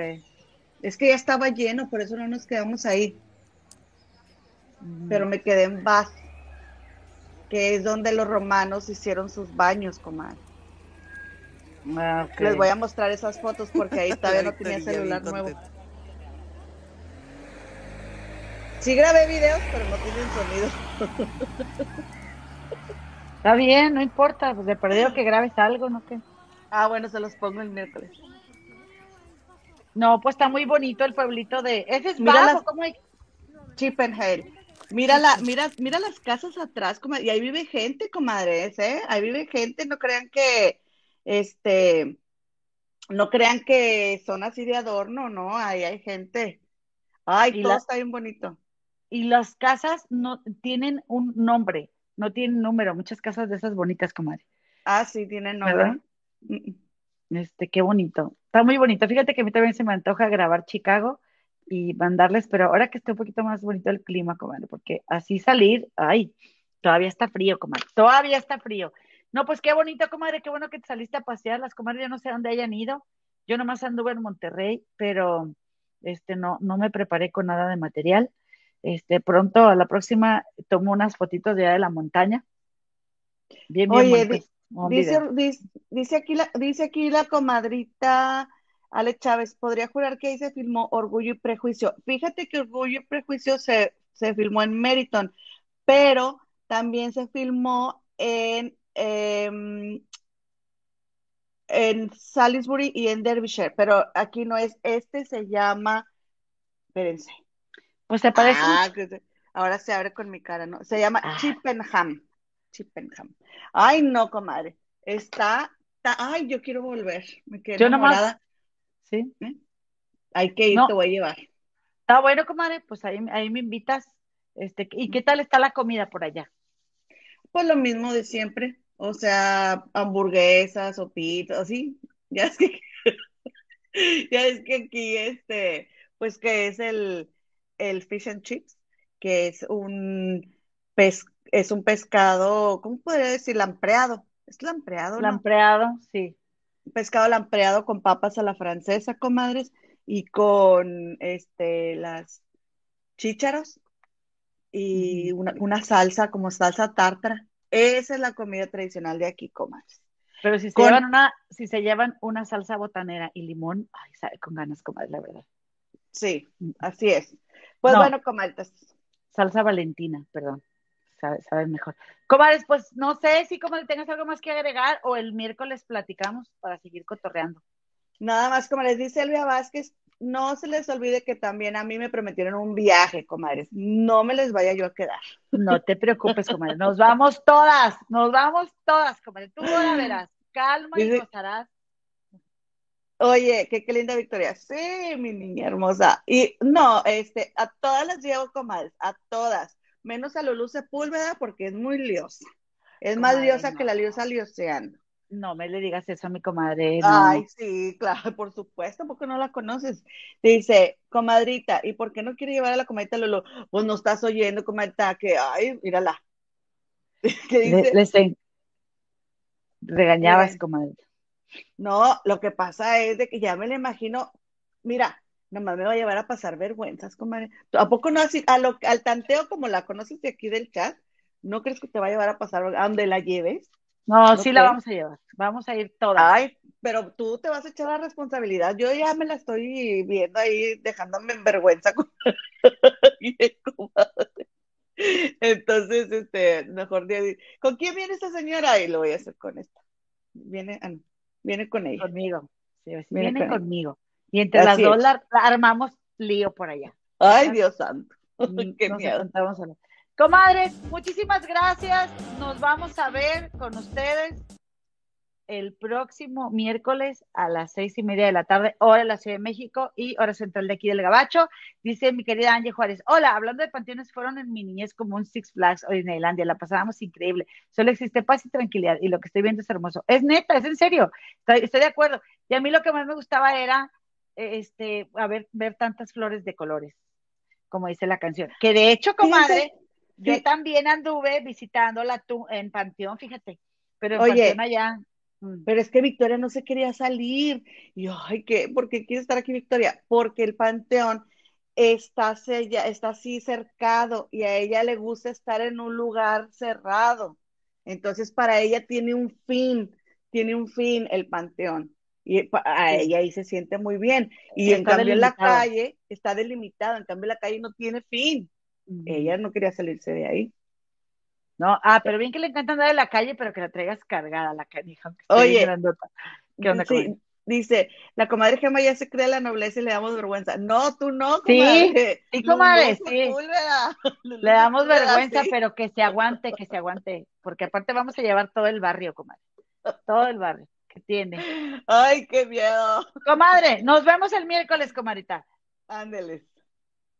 Es que ya estaba lleno, por eso no nos quedamos ahí. Pero me quedé en Bath, que es donde los romanos hicieron sus baños, comadre. Ah, Les voy a mostrar esas fotos porque ahí todavía no tenía celular nuevo. Sí grabé videos, pero no tienen sonido. Está bien, no importa, pues de perdido que grabes algo, ¿no qué? Ah, bueno, se los pongo el miércoles. No, pues está muy bonito el pueblito de. Ese es mira bajo. Chippenhale. Mira la, mira, mira las casas atrás, y ahí vive gente, comadres, ¿eh? Ahí vive gente, no crean que, este, no crean que son así de adorno, no, ahí hay gente. Ay, todo está bien bonito y las casas no tienen un nombre, no tienen número, muchas casas de esas bonitas, comadre. Ah, sí, tienen nombre. Este, qué bonito. Está muy bonito. Fíjate que a mí también se me antoja grabar Chicago y mandarles, pero ahora que esté un poquito más bonito el clima, comadre, porque así salir, ay, todavía está frío, comadre, todavía está frío. No, pues qué bonito, comadre, qué bueno que te saliste a pasear. Las comadres yo no sé dónde hayan ido. Yo nomás anduve en Monterrey, pero este no, no me preparé con nada de material. Este, pronto a la próxima tomo unas fotitos de allá de la montaña. Bien, bien. Oye, dice, dice, aquí la, dice aquí la comadrita Ale Chávez, podría jurar que ahí se filmó Orgullo y Prejuicio. Fíjate que Orgullo y Prejuicio se, se filmó en Meriton, pero también se filmó en, em, en Salisbury y en Derbyshire, pero aquí no es, este se llama, espérense. Pues se parece. Ah, ahora se abre con mi cara, ¿no? Se llama ah. Chippenham. Chippenham. Ay, no, comadre. Está, ay, yo quiero volver. Me quedé yo enamorada. sí. ¿Eh? Hay que ir, te voy a llevar. Está bueno, comadre, pues ahí, ahí me invitas. Este, ¿y qué tal está la comida por allá? Pues lo mismo de siempre, o sea, hamburguesas o pizzas, así. Ya es que, ya es que aquí, este, pues que es el, el fish and chips, que es un pez, es un pescado, ¿cómo podría decir? Lampreado. ¿Es lampreado? Lampreado, sí. Pescado lampreado con papas a la francesa, comadres, y con este las chícharos y una, una salsa como salsa tártara. Esa es la comida tradicional de aquí, comadres. Pero si se, llevan una, si se llevan una salsa botanera y limón, ay, sabe con ganas, comadre, la verdad. Sí, así es. Pues bueno, comadres. Salsa valentina, perdón. Sabe, mejor. Comadres, pues no sé si como tengas algo más que agregar o el miércoles platicamos para seguir cotorreando. Nada más, como les dice Elvia Vázquez, no se les olvide que también a mí me prometieron un viaje, comadres. No me les vaya yo a quedar. No te preocupes, comadre. Nos vamos todas, nos vamos todas, comadre. Tú la verás. Calma y gozarás. Oye, qué, qué linda victoria. Sí, mi niña hermosa. Y no, este, a todas las llevo, comadres, a todas. Menos a Lulu Sepúlveda porque es muy liosa. Es más liosa que la liosa lioseando. No me le digas eso a mi comadre. Ay, sí, claro, por supuesto, porque no la conoces. Dice, comadrita, ¿y por qué no quiere llevar a la comadrita Lolo? Pues no estás oyendo, comadrita, que, ay, mírala. ¿Qué dice? regañabas, comadrita. No, lo que pasa es de que ya me la imagino, mira, nomás me va a llevar a pasar vergüenzas, comadre. ¿A poco no así, a lo, al tanteo como la conoces de aquí del chat? ¿No crees que te va a llevar a pasar a donde la lleves? No, sí la vamos a llevar. Vamos a ir todas. Ay, pero tú te vas a echar la responsabilidad. Yo ya me la estoy viendo ahí, dejándome en vergüenza Entonces, este, mejor día. ¿Con quién viene esta señora? Y lo voy a hacer con esta. Viene, ah, viene con ella. Conmigo. viene, conmigo. Y entre las dos la, armamos lío por allá. Ay, Dios santo. Qué miedo. Comadres, muchísimas gracias. Nos vamos a ver con ustedes el próximo miércoles a las seis y media de la tarde, hora de la Ciudad de México y hora central de aquí del Gabacho. Dice mi querida Ángel Juárez, hola, hablando de panteones, fueron en mi niñez como un Six Flags o Disneylandia, la pasábamos increíble, solo existe paz y tranquilidad y lo que estoy viendo es hermoso. Es neta, es en serio, estoy, de acuerdo. Y a mí lo que más me gustaba era este, a ver, ver tantas flores de colores, como dice la canción. Que de hecho, comadre, yo también anduve visitando la en Panteón, fíjate, pero en Oye, Panteón allá. Mm. Pero es que Victoria no se quería salir. Y yo, ay, ¿qué? ¿Por qué quiere estar aquí Victoria? Porque el Panteón está, está así cercado y a ella le gusta estar en un lugar cerrado. Entonces, para ella tiene un fin, tiene un fin el Panteón. Y a ella ahí se siente muy bien. Y en cambio en la calle está delimitado, en cambio la calle no tiene fin. Ella no quería salirse de ahí. No, ah, pero bien que le encanta andar en la calle, pero que la traigas cargada la canija. Oye, ¿qué onda sí, dice, la comadre Gemma ya se cree la nobleza y le damos vergüenza. No, tú no, comadre. Sí, sí comadre, sí. Le damos vergüenza, pero que se aguante, que se aguante, porque aparte vamos a llevar todo el barrio, comadre. Todo el barrio que tiene. Ay, qué miedo. Comadre, nos vemos el miércoles, comadita. Ándeles.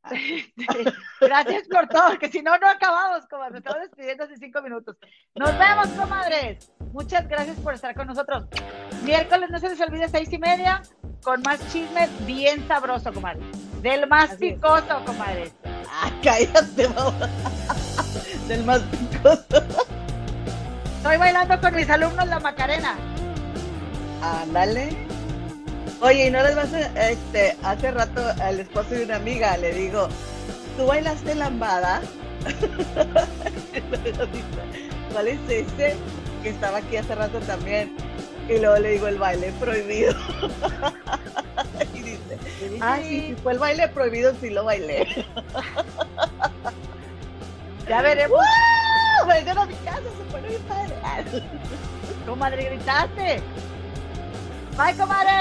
Gracias por todo, que si no, no acabamos, comadre. Estamos despidiendo hace cinco minutos. Nos vemos, comadres. Muchas gracias por estar con nosotros. Miércoles, no se les olvide, seis y media, con más chisme bien sabroso, comadre. Del más picoso, comadre. Ah, cállate, Del más picoso. Estoy bailando con mis alumnos la Macarena. Ándale. Oye, y no les vas a, este, hace rato al esposo de una amiga le digo, ¿tú bailaste lambada? ¿Cuál es ese? Que estaba aquí hace rato también. Y luego le digo el baile prohibido. Ah, sí, si fue el baile prohibido, sí lo bailé. ya veremos. ¡Woo! Vengan a mi casa, se pone bien padre. Comadre, gritaste. Bye, comadre.